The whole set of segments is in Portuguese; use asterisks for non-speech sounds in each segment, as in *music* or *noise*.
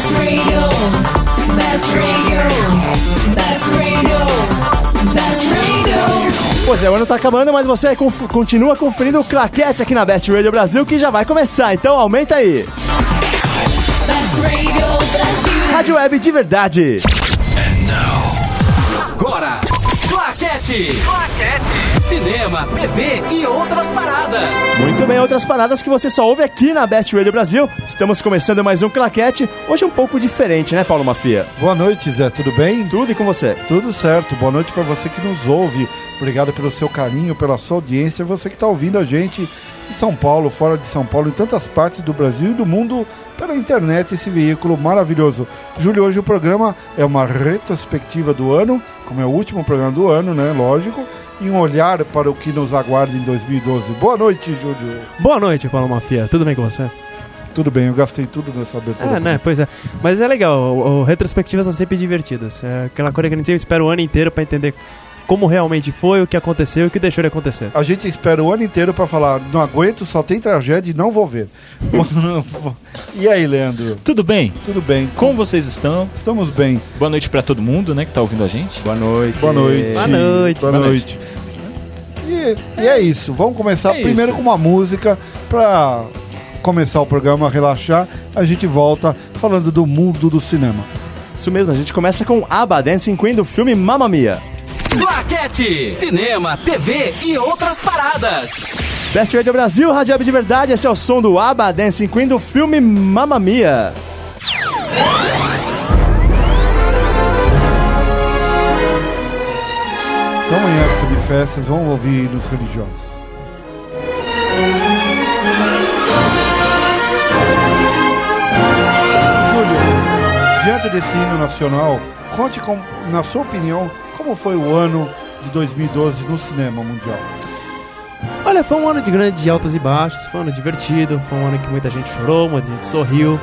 Best radio. Best radio. Best radio. Best radio. Pois é, o ano tá acabando, mas você conf- continua conferindo o claquete aqui na Best Radio Brasil que já vai começar, então aumenta aí. Best radio. Brasil. Rádio Web de verdade. Agora, Claquete. Cinema, TV e outras paradas. Muito bem, outras paradas que você só ouve aqui na Best Radio Brasil. Estamos começando mais um claquete. Hoje um pouco diferente, né, Paulo Mafia? Boa noite, Zé. Tudo bem? Tudo e com você. Tudo certo. Boa noite para você que nos ouve. Obrigado pelo seu carinho, pela sua audiência. Você que está ouvindo a gente de São Paulo, fora de São Paulo, em tantas partes do Brasil e do mundo pela internet, esse veículo maravilhoso. Júlio, hoje o programa é uma retrospectiva do ano, como é o último programa do ano, né? Lógico. E um olhar para o que nos aguarda em 2012. Boa noite, Júlio. Boa noite, Paulo Mafia. Tudo bem com você? Tudo bem, eu gastei tudo nessa abertura. É, né? Pois é. Mas é legal, o, o- retrospectivas são sempre divertidas. É aquela coisa que a gente sempre espera o ano inteiro pra entender como realmente foi, o que aconteceu e o que deixou de acontecer. A gente espera o ano inteiro pra falar, não aguento, só tem tragédia e não vou ver. *laughs* e aí, Leandro? Tudo bem? Tudo bem? Como vocês estão? Estamos bem. Boa noite pra todo mundo, né, que tá ouvindo a gente. Boa noite. Boa noite. Boa noite. Boa noite. E, e é isso. Vamos começar É primeiro isso. com uma música pra começar o programa, relaxar. A gente volta falando do mundo do cinema. Isso mesmo, a gente começa com ABBA Dancing Queen do filme Mamma Mia. Claquete. Cinema, TV e outras paradas. Best Radio Brasil, Rádio Web de verdade, esse é o som do ABBA Dancing Queen do filme Mamma Mia. Então, em época de festas, vamos ouvir nos religiosos. Desse hino nacional, conte com, na sua opinião como foi o ano de 2012 no cinema mundial. Olha, foi um ano de grandes altas e baixos, foi um ano divertido, foi um ano que muita gente chorou, muita gente sorriu.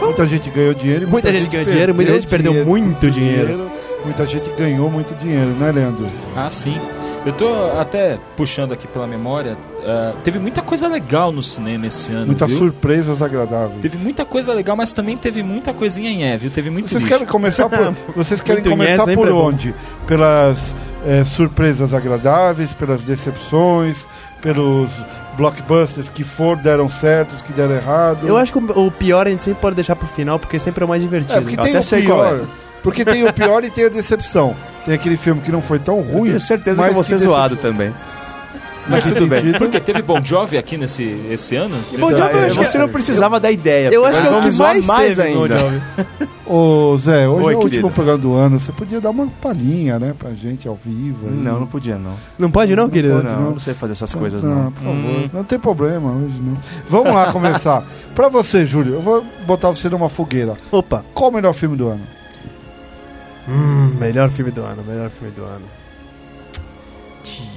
Muita gente ganhou dinheiro, e Muita gente ganhou dinheiro, muita gente perdeu muito dinheiro. Muita gente ganhou muito dinheiro, né, Leandro? Ah, sim. Eu tô até puxando aqui pela memória. ah, teve muita coisa legal no cinema esse ano. Muitas viu? surpresas agradáveis. Teve muita coisa legal, mas também teve muita coisinha em é, viu? Teve muito Vocês lixo. querem começar por, *laughs* vocês querem Muito começar yes, por é bom. onde? Pelas eh, surpresas agradáveis, pelas decepções, pelos blockbusters que for deram certos, que deram errado. Eu acho que o pior a gente sempre pode deixar pro final, porque sempre é o mais divertido. é porque tem até o pior. Porque tem o pior e tem a decepção. Tem aquele filme que não foi tão Eu ruim. tenho certeza que eu decep- zoado também. Mas tudo bem. Porque teve Bon Jovi aqui nesse esse ano? Bon Jovi, eu É, acho que- você não precisava da ideia. Eu acho que é o que mais, mais ainda. Ô Zé, hoje Oi, é o último querido. programa do ano. Você podia dar uma palhinha, né, pra gente ao vivo. aí. Não, não podia não. Não pode não, querido? Não, não sei fazer essas coisas não, não. por favor. Hum. Não tem problema hoje, não. Vamos lá começar. pra você, Júlio, eu vou botar você numa fogueira. Opa. Qual o melhor filme do ano? Hum, melhor filme do ano, melhor filme do ano.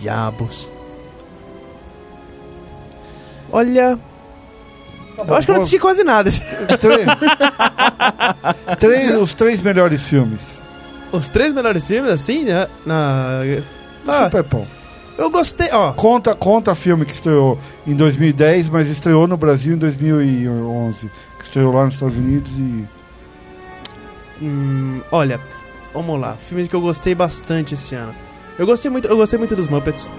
Diabos. Olha, eu acho que eu não assisti quase nada. Três. *laughs* Três- os três melhores filmes. Os três melhores filmes, assim, né, na... Ah, Super bom. eu gostei, ó. Conta, conta filme que estreou em 2010, mas estreou no Brasil em 2011. Que estreou lá nos Estados Unidos e. Hum, olha, vamos lá. Filmes que eu gostei bastante esse ano. Eu gostei muito, eu gostei muito dos Muppets.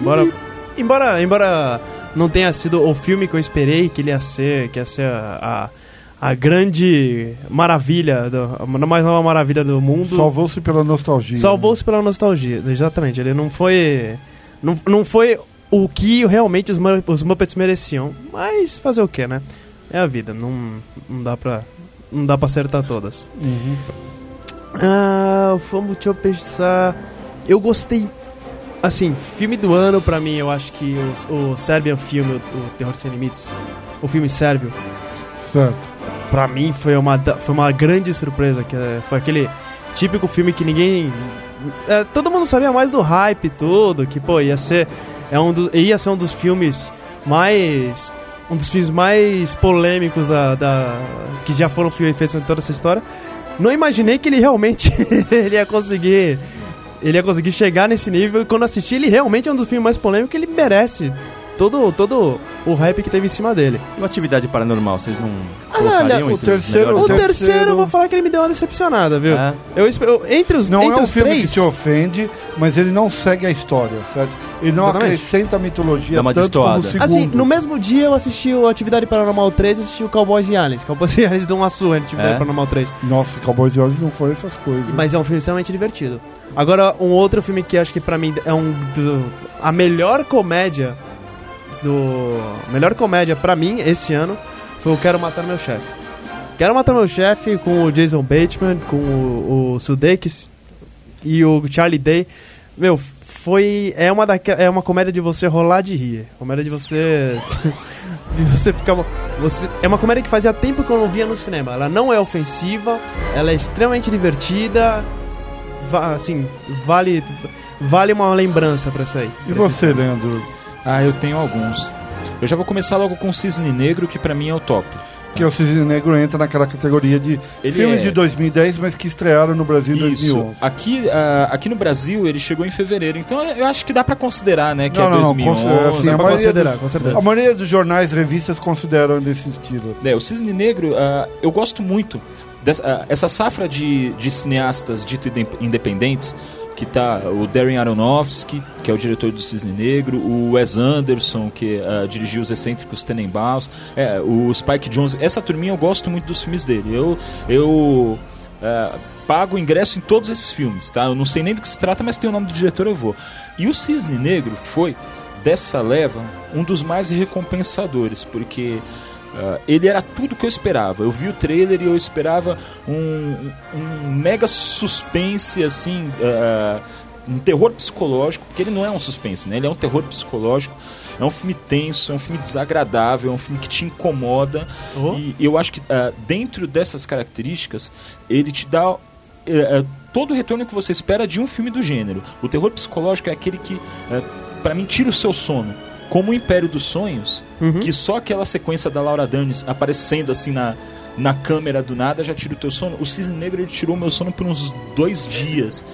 Embora, embora, embora não tenha sido o filme que eu esperei que ele ia ser, que ia ser a, a, a grande maravilha, do, a mais nova maravilha do mundo. Salvou-se pela nostalgia. Salvou-se pela nostalgia, exatamente. Ele não foi. Não, não foi o que realmente os, os Muppets mereciam. Mas fazer o que, né? É a vida, não, não dá pra. Não dá pra acertar todas. Uhum. Ah, vamos, deixa eu pensar. Eu gostei. Assim, filme do ano pra mim, eu acho que o, o Serbian filme, o, o Terror Sem Limites, o filme sérvio, Certo. Pra mim foi uma, foi uma grande surpresa, que é, foi aquele típico filme que ninguém... é, todo mundo sabia mais do hype e tudo, que pô, ia ser, é um do, ia ser um dos filmes mais... Um dos filmes mais polêmicos da, da, que já foram feitos em toda essa história. Não imaginei que ele realmente *laughs* ele ia conseguir... Ele ia conseguir chegar nesse nível e quando assisti, ele realmente é um dos filmes mais polêmicos que ele merece. Todo, todo o hype que teve em cima dele. E Atividade Paranormal, vocês não... o terceiro- O terceiro, eu vou falar que ele me deu uma decepcionada, viu? É. Eu, eu- entre os, Não entre é um os filme três, que te ofende, mas ele não segue a história, certo? Ele não Exatamente. acrescenta a mitologia Dá uma tanto como o destoada. segundo. Assim, no mesmo dia eu assisti o Atividade Paranormal 3 e assisti o Cowboys e Aliens. Cowboys e Aliens dão uma surra em Atividade É? Paranormal 3. Nossa, Cowboys e Olhos não foram essas coisas. Mas é um filme extremamente divertido. Agora, um outro filme que acho que pra mim é um do- a melhor comédia do melhor comédia pra mim esse ano foi o Quero Matar Meu Chefe. Quero Matar Meu Chefe com o Jason Bateman, com o, o Sudeikis e o Charlie Day. Meu, foi é uma daque, é uma comédia de você rolar de rir. Comédia de você *laughs* de você ficar você é uma comédia que fazia tempo que eu não via no cinema. Ela não é ofensiva, ela é extremamente divertida. Va- assim, vale vale uma lembrança pra isso aí. E você, Leandro? Ah, eu tenho alguns. Eu já vou começar logo com Cisne Negro, que pra mim é o top. Que o Cisne Negro entra naquela categoria de Ele filmes é- de 2010, mas que estrearam no Brasil em Isso. 2011. Aqui, ah, aqui no Brasil ele chegou em fevereiro, então eu acho que dá pra considerar, né, que Não, é não, não, 2011. considera- assim, Dá a pra maioria considerar, dos- com certeza. A maioria dos jornais, revistas consideram desse estilo. É, o Cisne Negro, ah, eu gosto muito dessa ah, essa safra de, de cineastas dito inde- independentes, que tá o Darren Aronofsky, que é o diretor do Cisne Negro, o Wes Anderson, que ah, dirigiu os excêntricos Tenenbaums, é, o Spike Jonze. Essa turminha eu gosto muito dos filmes dele. Eu eu ah, pago ingresso em todos esses filmes, tá? Eu não sei nem do que se trata, mas tem o nome do diretor, eu vou. E o Cisne Negro foi dessa leva um dos mais recompensadores, porque ah, ele era tudo que eu esperava. Eu vi o trailer e eu esperava um, um mega suspense, assim, ah, um terror psicológico, porque ele não é um suspense, né? Ele é um terror psicológico. É um filme tenso, é um filme desagradável, é um filme que te incomoda. Oh. E eu acho que ah, dentro dessas características, ele te dá eh, eh, todo o retorno que você espera de um filme do gênero. O terror psicológico é aquele que, eh, pra mim, tira o seu sono. Como o Império dos Sonhos, Uhum. que só aquela sequência da Laura Dern aparecendo assim na, na câmera do nada já tira o teu sono. O Cisne Negro ele tirou meu sono por uns dois dias.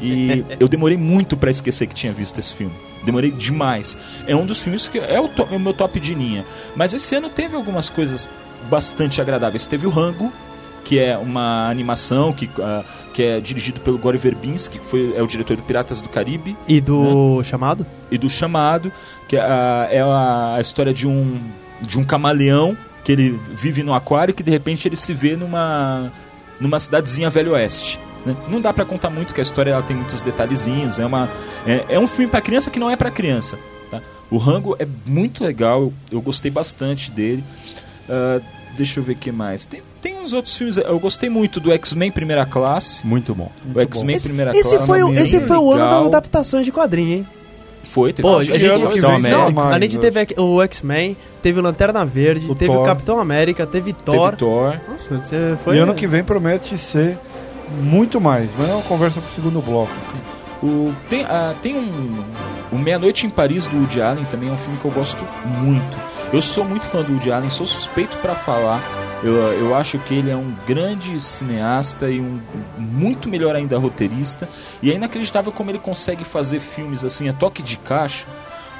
E *laughs* eu demorei muito pra esquecer que tinha visto esse filme. Demorei demais. É um dos filmes que é o, to- é o meu top de linha. Mas esse ano teve algumas coisas bastante agradáveis. Teve o Rango, que é uma animação que, ah, que é dirigido pelo Gore Verbinski, que foi, é o diretor do Piratas do Caribe E do chamado? e do chamado, que ah, é a, a história de um, de um camaleão que ele vive no aquário e que de repente ele se vê numa, numa cidadezinha velho oeste. né? Não dá pra contar muito, que a história ela tem muitos detalhezinhos. É, uma, é, é um filme pra criança que não é pra criança. Tá? O Rango é muito legal, eu, eu gostei bastante dele. Ah, deixa eu ver o que mais. Tem, tem uns outros filmes, eu gostei muito do X-Men Primeira Classe. Muito bom. O X-Men Esse, Primeira esse Classe. foi, o, bem esse foi o ano das adaptações de quadrinho, hein? Foi, teve Pô, a gente, que Capitão vem América. não, a gente né? teve o X-Men, teve o Lanterna Verde, O teve o Thor. Capitão América, teve Thor. teve Thor. Nossa, foi. E ano que vem promete ser muito mais, mas é uma conversa pro segundo bloco. O, tem ah, tem um. O Meia-Noite em Paris do Woody Allen também é um filme que eu gosto muito. Eu sou muito fã do Woody Allen, sou suspeito pra falar. Eu, eu acho que ele é um grande cineasta e um muito melhor ainda roteirista. E é inacreditável como ele consegue fazer filmes assim a toque de caixa,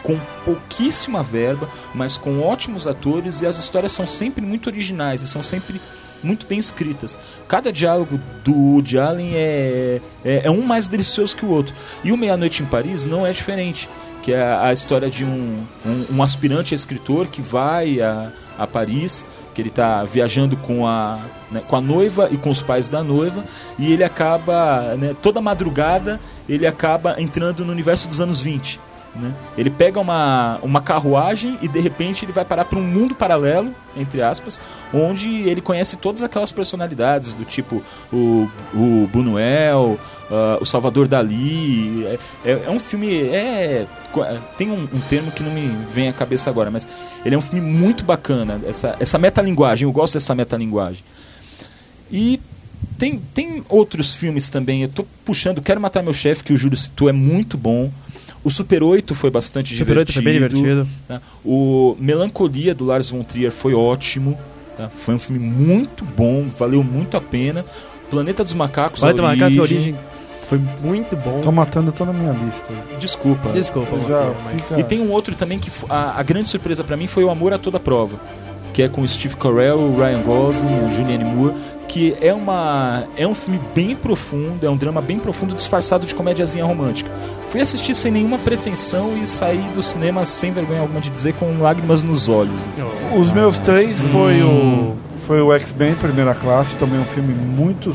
com pouquíssima verba, mas com ótimos atores e as histórias são sempre muito originais e são sempre muito bem escritas. Cada diálogo do Woody Allen é, é, é um mais delicioso que o outro. E o Meia-Noite em Paris não é diferente. Que é a, história de um, um, um aspirante a escritor que vai a, a Paris, que ele está viajando com a, né, com a noiva e com os pais da noiva, e ele acaba, né, toda madrugada, ele acaba entrando no universo dos anos 20. Né? Ele pega uma, uma carruagem e de repente ele vai parar para um mundo paralelo, entre aspas, onde ele conhece todas aquelas personalidades do tipo o, o Buñuel, ah, o Salvador Dali. É, é, é um filme. É, tem um, um termo que não me vem à cabeça agora, mas ele é um filme muito bacana. Essa, essa metalinguagem, eu gosto dessa metalinguagem. E tem, tem outros filmes também. Eu tô puxando Quero Matar Meu Chefe, que o Júlio citou, é muito bom. O Super 8 foi bastante Super 8 divertido. foi bem divertido. tá? O Melancolia do Lars von Trier foi ótimo. tá? Foi um filme muito bom, valeu muito a pena. Planeta dos Macacos, Planeta a dos Macacos, a origem. origem foi muito bom. Tô matando, tô na minha lista. Desculpa. Desculpa, Já mas... fica- E tem um outro também que a, a grande surpresa pra mim foi o Amor a Toda Prova. que é com o Steve Carell, o Ryan Gosling, a Julianne Moore, que é uma é um filme bem profundo, é um drama bem profundo disfarçado de comédiazinha romântica. Fui assistir sem nenhuma pretensão e saí do cinema sem vergonha alguma de dizer com lágrimas nos olhos. assim. Os meus três foi o foi o X-Men Primeira Classe, também um filme muito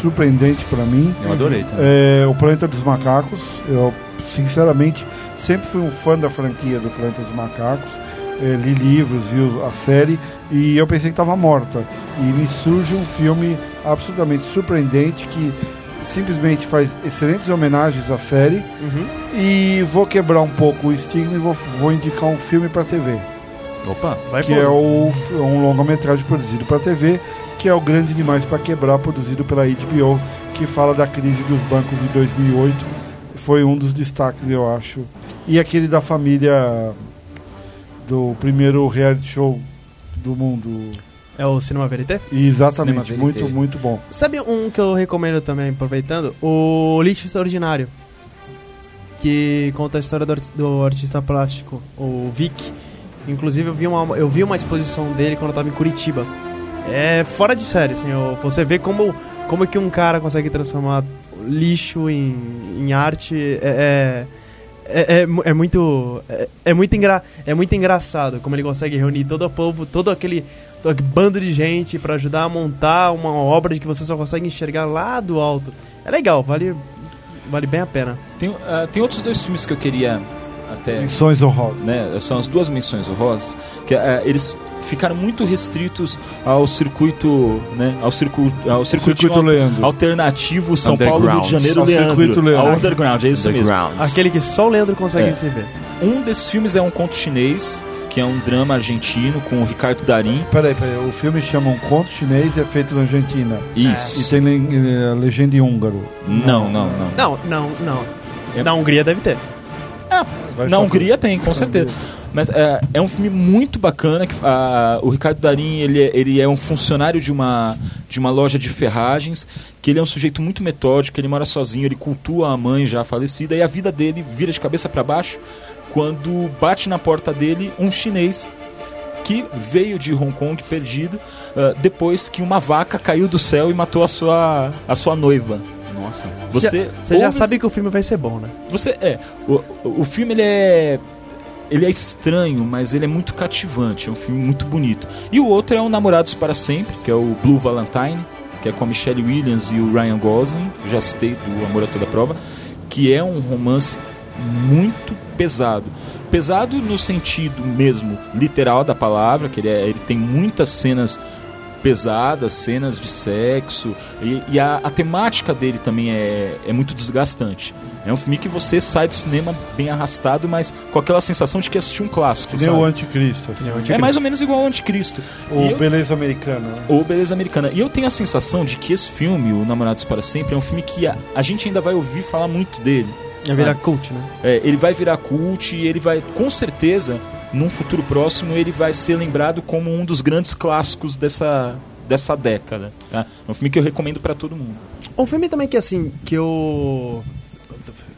surpreendente para mim. Eu adorei também. É, o Planeta dos Macacos, eu sinceramente sempre fui um fã da franquia do Planeta dos Macacos. É, li livros, vi a série e eu pensei que estava morta. E me surge um filme absolutamente surpreendente que simplesmente faz excelentes homenagens à série. E vou quebrar um pouco o estigma e vou, vou indicar um filme para TV Opa. Vai que é o, um longa-metragem produzido para TV, que é o Grande Demais para Quebrar, produzido pela HBO, que fala da crise dos bancos de 2008. Foi um dos destaques, eu acho. E aquele da família do primeiro reality show do mundo. É o Cinema Verité? Exatamente, Cinema muito, Verité. muito bom. Sabe um que eu recomendo também, aproveitando? O Lixo Extraordinário. Que conta a história do, arti- do artista plástico, o Vic. Inclusive eu vi, uma, eu vi uma exposição dele quando eu tava em Curitiba. É fora de série, assim, você vê como, como que um cara consegue transformar lixo em, em arte. É, é, é, é é muito. É, é muito engra, é muito engraçado como ele consegue reunir todo o povo, todo aquele, todo aquele bando de gente pra ajudar a montar uma obra que você só consegue enxergar lá do alto. É legal, vale, vale bem a pena. Tem, ah, tem outros dois filmes que eu queria até Menções honrosas. né, são as duas menções honrosas, que eh, eles ficaram muito restritos ao circuito, né, ao, circu, ao circuito, Circuito Leandro. alternativo São Paulo, Rio de Janeiro, Ao Leandro, circuito Leandro. ao underground, é isso mesmo. Underground. Aquele que só o Leandro consegue É. se ver. Um desses filmes é um conto chinês, que é um drama argentino com o Ricardo Darim. Peraí, peraí, o filme chama Um Conto Chinês e é feito na Argentina. Isso. E tem le- eh, legenda em húngaro. Não, não, não. Não, não, não. É- Na Hungria deve ter. Vai Na. Hungria tem, com certeza. Mas é, é um filme muito bacana. Que, ah, o Ricardo Darim ele, é- ele é um funcionário de uma, de uma loja de ferragens, que ele é um sujeito muito metódico, ele mora sozinho, ele cultua a mãe já falecida, e a vida dele vira de cabeça para baixo quando bate na porta dele um chinês que veio de Hong Kong perdido ah, depois que uma vaca caiu do céu e matou a sua, a sua noiva. Nossa. Você, Você já sabe que o filme vai ser bom, né? você é. O, o filme ele é. Ele é estranho, mas ele é muito cativante. É um filme muito bonito. E o outro é o Namorados para Sempre, que é o Blue Valentine, que é com a Michelle Williams e o Ryan Gosling. Já citei do Amor a Toda Prova. Que é um romance muito pesado. Pesado no sentido mesmo literal da palavra, que ele, é- ele tem muitas cenas pesadas, cenas de sexo, e, e a, a temática dele também é, é muito desgastante. É um filme que você sai do cinema bem arrastado, mas com aquela sensação de que assistiu um clássico. Sabe? o Anticristo. assim. É mais ou menos igual ao Anticristo. E O eu- Beleza Americana. né? ou Beleza Americana. E eu tenho a sensação de que esse filme, O Namorados para Sempre, é um filme que a, a gente ainda vai ouvir falar muito dele. Vai virar cult, né? É, ele vai virar cult e ele vai, com certeza, num futuro próximo, ele vai ser lembrado como um dos grandes clássicos dessa, dessa década. Tá? É um filme que eu recomendo para todo mundo. Um filme também que, assim, que eu...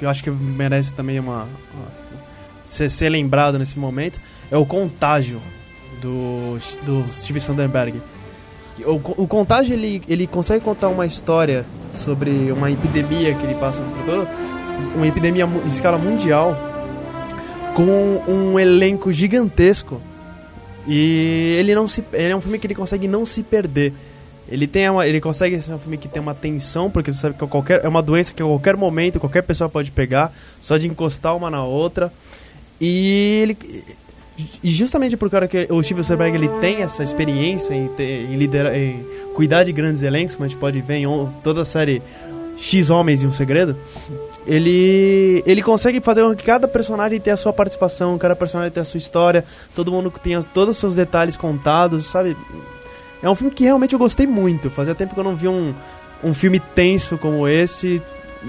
Eu acho que merece também uma... uma- ser, ser lembrado nesse momento é o Contágio, do, do Steve Soderbergh. O, o Contágio, ele, ele consegue contar uma história sobre uma epidemia que ele passa por todo... Uma epidemia de escala mundial com um elenco gigantesco. E ele não se ele é um filme que ele consegue não se perder. Ele tem uma, ele consegue ser um filme que tem uma tensão porque você sabe que qualquer é uma doença que a qualquer momento qualquer pessoa pode pegar só de encostar uma na outra. E ele e justamente por causa que o Steven Spielberg ele tem essa experiência em, ter, em liderar em cuidar de grandes elencos como a gente pode ver em toda a série X Homens e um Segredo ele ele consegue fazer com que cada personagem tenha a sua participação, cada personagem tenha a sua história, todo mundo tenha todos os seus detalhes contados, sabe? É um filme que realmente eu gostei muito. Fazia tempo que eu não vi um, um filme tenso como esse.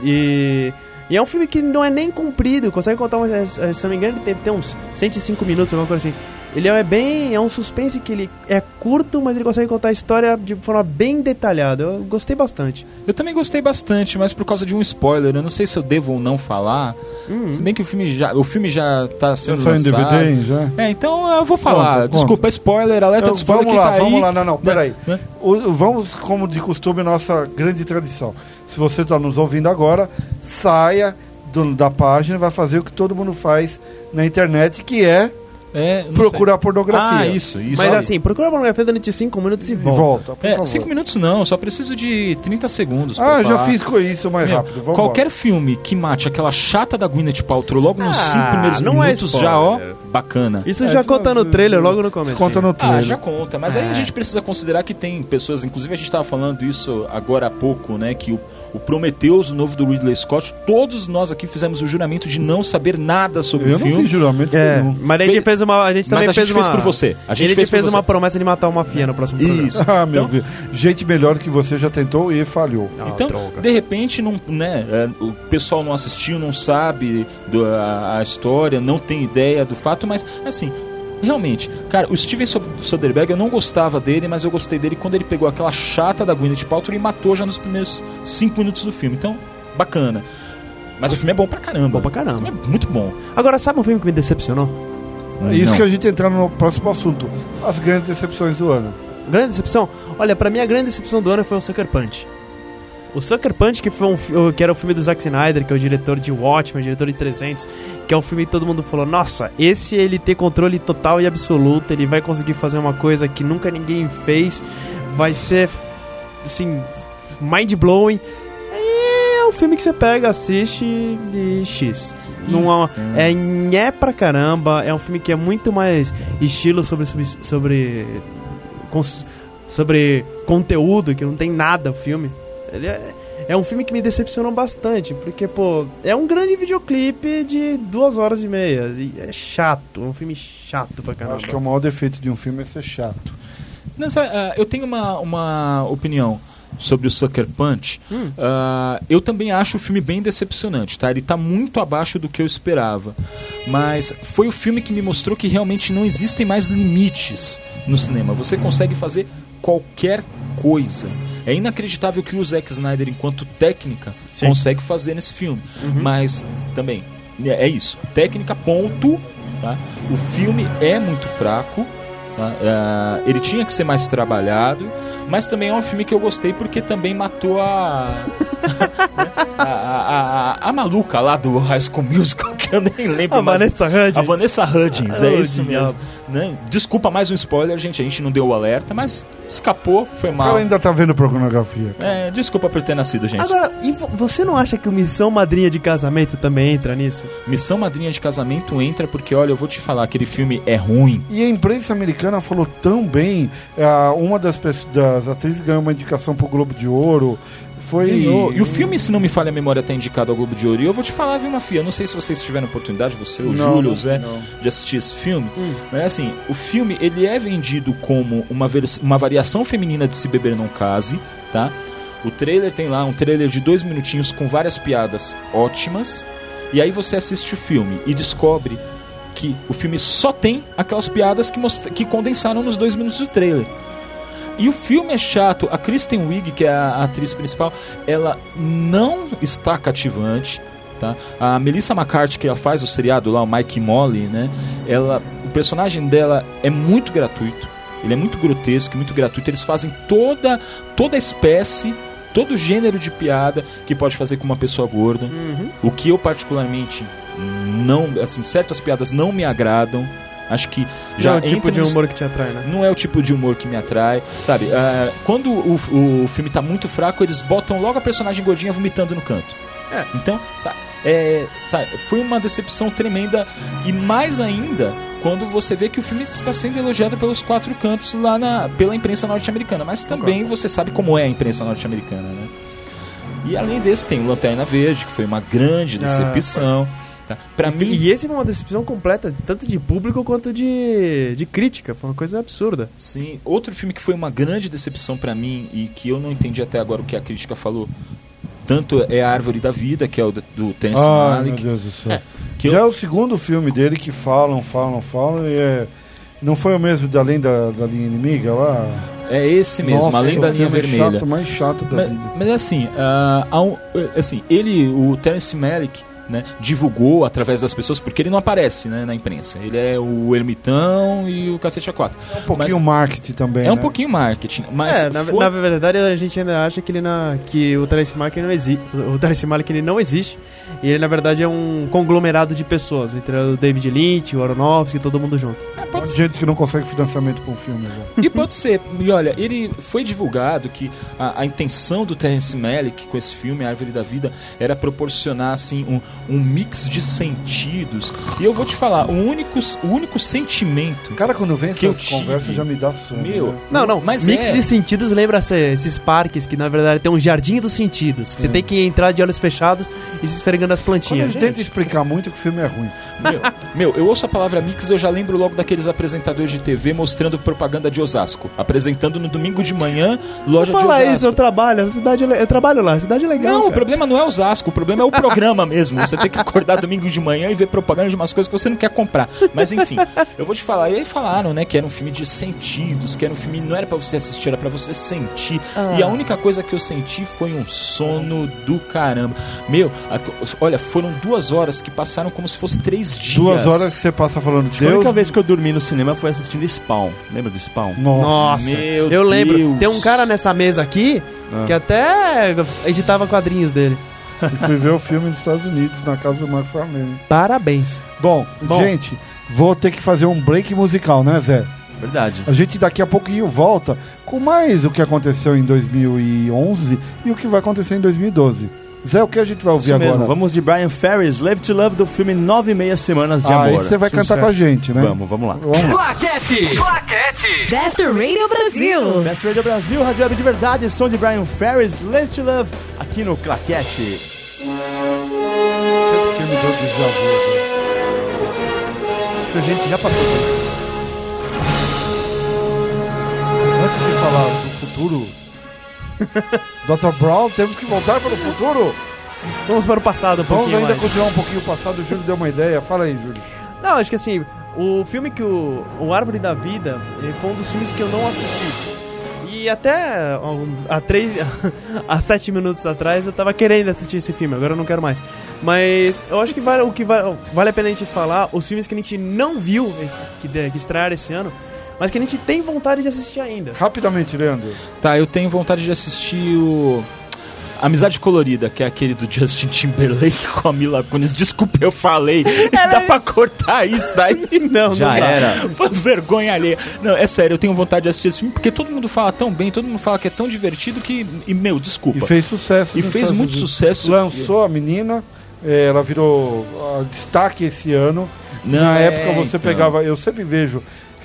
E, e é um filme que não é nem comprido, consegue contar, se não me engano, ele deve ter uns 105 minutos, alguma coisa assim. Ele é bem. É um suspense que ele é curto, mas ele consegue contar a história de forma bem detalhada. Eu gostei bastante. Eu também gostei bastante, mas por causa de um spoiler, eu não sei se eu devo ou não falar. Hum. Se bem que o filme já, o filme já tá Já sendo em lançado. DVD já? É, então eu vou falar. Conta, Desculpa, spoiler, alerta Então, de spoiler vamos que lá, tá vamos aí. lá. Não, não, peraí. Né? O- vamos, como de costume, nossa grande tradição. Se você está nos ouvindo agora, saia do- da página e vai fazer o que todo mundo faz na internet, que é É, procurar sei. pornografia. Ah, isso, isso. Mas aí. assim, procura a pornografia durante 5 minutos e volta. volta, por É, favor. cinco minutos não, só preciso de 30 segundos. Ah, já fiz com isso mais Meu, rápido. Vamos qualquer filme que mate aquela chata da Gwyneth Paltrow logo nos Ah, 5 primeiros não é minutos já, ó, bacana. Isso É, já isso conta no trailer logo no começo. Conta no Ah, trailer. já conta, mas aí É. a gente precisa considerar que tem pessoas, inclusive a gente estava falando isso agora há pouco, né, que o, o Prometheus, o novo do Ridley Scott, todos nós aqui fizemos o juramento de não saber nada sobre Eu o não filme. fiz juramento É, nenhum. mas a gente Fe- fez uma. A gente também Mas a fez gente fez uma. por você. A gente ele fez por uma você. promessa de matar uma fia no próximo programa. Isso. Ah, meu Então- Deus. Gente melhor que você já tentou e falhou. Ah, Então, droga. de repente, não, né, é, o pessoal não assistiu, não sabe do- a, a história, não tem ideia do fato, mas assim, realmente, cara, o Steven So- Soderbergh, eu não gostava dele, mas eu gostei dele quando ele pegou aquela chata da Gwyneth Paltrow e matou já nos primeiros cinco minutos do filme. Então, bacana. Mas o filme é bom pra caramba. Bom pra caramba. O filme é muito bom. Agora, sabe um filme que me decepcionou? É isso Não. que a gente entrar no próximo assunto. As grandes decepções do ano. Grande decepção? Olha, pra mim a grande decepção do ano foi o Sucker Punch. O Sucker Punch, que, foi um, que era o filme do Zack Snyder, que é o diretor de Watchmen, diretor de 300, que é um filme que todo mundo falou, nossa, esse ele tem controle total e absoluto, ele vai conseguir fazer uma coisa que nunca ninguém fez, vai ser, assim, mind-blowing. É um filme que você pega, assiste de X. Não é, é nhé pra caramba, é um filme que é muito mais estilo sobre, sobre, sobre sobre conteúdo, que não tem nada o filme. Ele é, é um filme que me decepcionou bastante, porque, pô, é um grande videoclipe de duas horas e meia. E é chato, é um filme chato pra Eu caramba. acho que é o maior defeito de um filme é ser chato. Não, sabe, ah, eu tenho uma, uma opinião sobre o Sucker Punch. Hum. Ah, eu também acho o filme bem decepcionante, tá? Ele tá muito abaixo do que eu esperava. Mas foi o filme que me mostrou que realmente não existem mais limites no cinema. Você consegue fazer qualquer coisa. É inacreditável que o Zack Snyder, enquanto técnica, Sim. consegue fazer nesse filme. Mas também, é é isso. Técnica, ponto. Tá? O filme é muito fraco. tá? Ah, ele tinha que ser mais trabalhado. Mas também é um filme que eu gostei porque também matou a. *laughs* a, a, a, a maluca lá do High School Musical, que *laughs* eu nem lembro A mais. Vanessa Hudgens. A Vanessa Hudgens, é Oh, isso mesmo. Né? Desculpa mais um spoiler, gente. A gente não deu o alerta, mas escapou, foi mal. cara ainda tá vendo pornografia. É, desculpa por ter nascido, gente. Agora, e vo- você não acha que o Missão Madrinha de Casamento também entra nisso? Missão Madrinha de Casamento entra porque, olha, eu vou te falar, aquele filme é ruim. E a imprensa americana falou tão bem. ah, uma das, das atrizes ganhou uma indicação pro Globo de Ouro. Foi. Ganhou. E o filme, se não me falha a memória, tá indicado ao Globo de Ouro. E eu vou te falar, viu, Mafia? Não sei se vocês tiveram oportunidade, você, o Não, Júlio, o Zé, não. de assistir esse filme. Mas assim, o filme, ele é vendido como uma, uma variação feminina de Se Beber Não Case, tá? O trailer tem lá um trailer de dois minutinhos com várias piadas ótimas. E aí você assiste o filme e descobre que o filme só tem aquelas piadas que, que condensaram nos dois minutos do trailer. E o filme é chato. A Kristen Wiig, que é a atriz principal, ela não está cativante. Tá? A Melissa McCarthy, que ela faz o seriado lá, o Mike Molly, né? Ela, o personagem dela é muito gratuito. Ele é muito grotesco, muito gratuito. Eles fazem toda, toda espécie, todo gênero de piada que pode fazer com uma pessoa gorda. O que eu particularmente não, assim, certas piadas não me agradam. Acho que já Já é o tipo de nos- humor que te atrai, né? não é o tipo de humor que me atrai, sabe? Ah, quando o, o filme tá muito fraco, eles botam logo a personagem gordinha vomitando no canto. É. Então, tá, é, sabe, foi uma decepção tremenda e mais ainda quando você vê que o filme está sendo elogiado pelos quatro cantos lá na, pela imprensa norte-americana, mas também você sabe como é a imprensa norte-americana, né? E além desse tem o Lanterna Verde, que foi uma grande decepção. Tá? Pra mim, E esse foi uma decepção completa, tanto de público quanto de, de crítica. Foi uma coisa absurda. Sim, outro filme que foi uma grande decepção pra mim e que eu não entendi até agora o que a crítica falou, tanto é a Árvore da Vida, que é o do, do Terrence Ai, meu Malick, Deus do céu. que Já eu- é o segundo filme dele que falam, falam, falam e é. Não foi o mesmo da Além da, da Linha Inimiga lá? É esse mesmo, Nossa, além da linha filme vermelha. chato, mais chato da Mas, vida. mas assim, ah, há um- assim, ele, o Terence Malick, né, divulgou através das pessoas, porque ele não aparece né, na imprensa. Ele é o ermitão e o cacete A4. Um pouquinho marketing também, É um né? pouquinho marketing, mas é, na, foi- na verdade a gente ainda acha que ele na, que o Terence Malick não existe, o Terence Malick ele não existe. E ele na verdade é um conglomerado de pessoas, entre o David Lynch, o Aronofsky, todo mundo junto. é, pode ser. gente que não consegue financiamento com o filme. né? E pode ser. E olha, ele foi divulgado que a, a intenção do Terence Malick com esse filme, A Árvore da Vida, era proporcionar assim um, um mix de sentidos. E eu vou te falar, o único, o único sentimento Cara, quando vem Que eu essas conversas tive. já me dá sono. Meu, né? Não, não, Mas mix é. de sentidos lembra esse- esses parques que na verdade tem um jardim dos sentidos. Que você tem que entrar de olhos fechados e se esfregando as Quando a plantinhas. gente tenta explicar muito que o filme é ruim. Meu, meu, eu ouço a palavra mix e eu já lembro logo daqueles apresentadores de TV mostrando propaganda de Osasco. Apresentando no domingo de manhã, loja de Fala Osasco. isso, eu trabalho, a cidade, é eu trabalho lá, a cidade é legal. Não, o cara. problema não é Osasco, o problema é o programa mesmo. Você tem que acordar domingo de manhã e ver propaganda de umas coisas que você não quer comprar. Mas enfim, eu vou te falar. E aí falaram, né, que era um filme de sentidos, que era um filme não era pra você assistir, era pra você sentir. E a única coisa que eu senti foi um sono do caramba. Meu, a- olha, foram duas horas que passaram como se fosse três dias. Duas horas que você passa falando Acho que a única Deus. vez que eu dormi no cinema foi assistindo Spawn. Lembra do Spawn? Nossa. Nossa, Meu eu lembro. Deus. Tem um cara nessa mesa aqui Ah. que até editava quadrinhos dele. E fui ver o filme nos Estados Unidos, na casa do Marco Farnese. Parabéns. Bom, Bom. gente, vou ter que fazer um break musical, né, Zé? Verdade. A gente daqui a pouquinho volta com mais o que aconteceu em 2011 e o que vai acontecer em 2012. Zé, o que a gente vai ouvir Isso mesmo, agora? vamos de Brian Ferris, Live to Love, do filme Nove e Meia Semanas de ah, Amor. aí você vai cantar Sucesso. com a gente, né? Vamos, vamos lá. Vamos. Claquete. Claquete. Best Radio Brasil. Best Radio Brasil, Rádio Web de Verdade, som de Brian Ferris, Live to Love, aqui no Claquete. Que me deu déjà vu, A gente já passou por isso. Antes de falar do futuro, *laughs* Dr. Brown, temos que voltar para o futuro. Vamos para o passado um Vamos ainda mais. continuar um pouquinho o passado. O Júlio deu uma ideia. Fala aí, Júlio. Não, acho que assim, o filme que o, o Árvore da Vida foi um dos filmes que eu não assisti. E até há, três, *laughs* há sete minutos atrás eu tava querendo assistir esse filme, agora eu não quero mais. Mas eu acho que vale, o que vale, vale a pena a gente falar, os filmes que a gente não viu, esse, que, que estrearam esse ano, mas que a gente tem vontade de assistir ainda. Rapidamente, Leandro. Tá, eu tenho vontade de assistir o. Amizade Colorida, que é aquele do Justin Timberlake *laughs* com a Mila Kunis. Desculpa, eu falei. *laughs* Dá pra cortar isso daí? *laughs* Não, Já não dá. era. Foi vergonha alheia. Não, é sério, eu tenho vontade de assistir esse filme porque todo mundo fala tão bem, todo mundo fala que é tão divertido que. E, meu, desculpa. E fez sucesso. E fez Estados muito Unidos. sucesso. Lançou a menina. eh, Ela virou ah, destaque esse ano. Não, Na é, época você então. pegava. Eu sempre vejo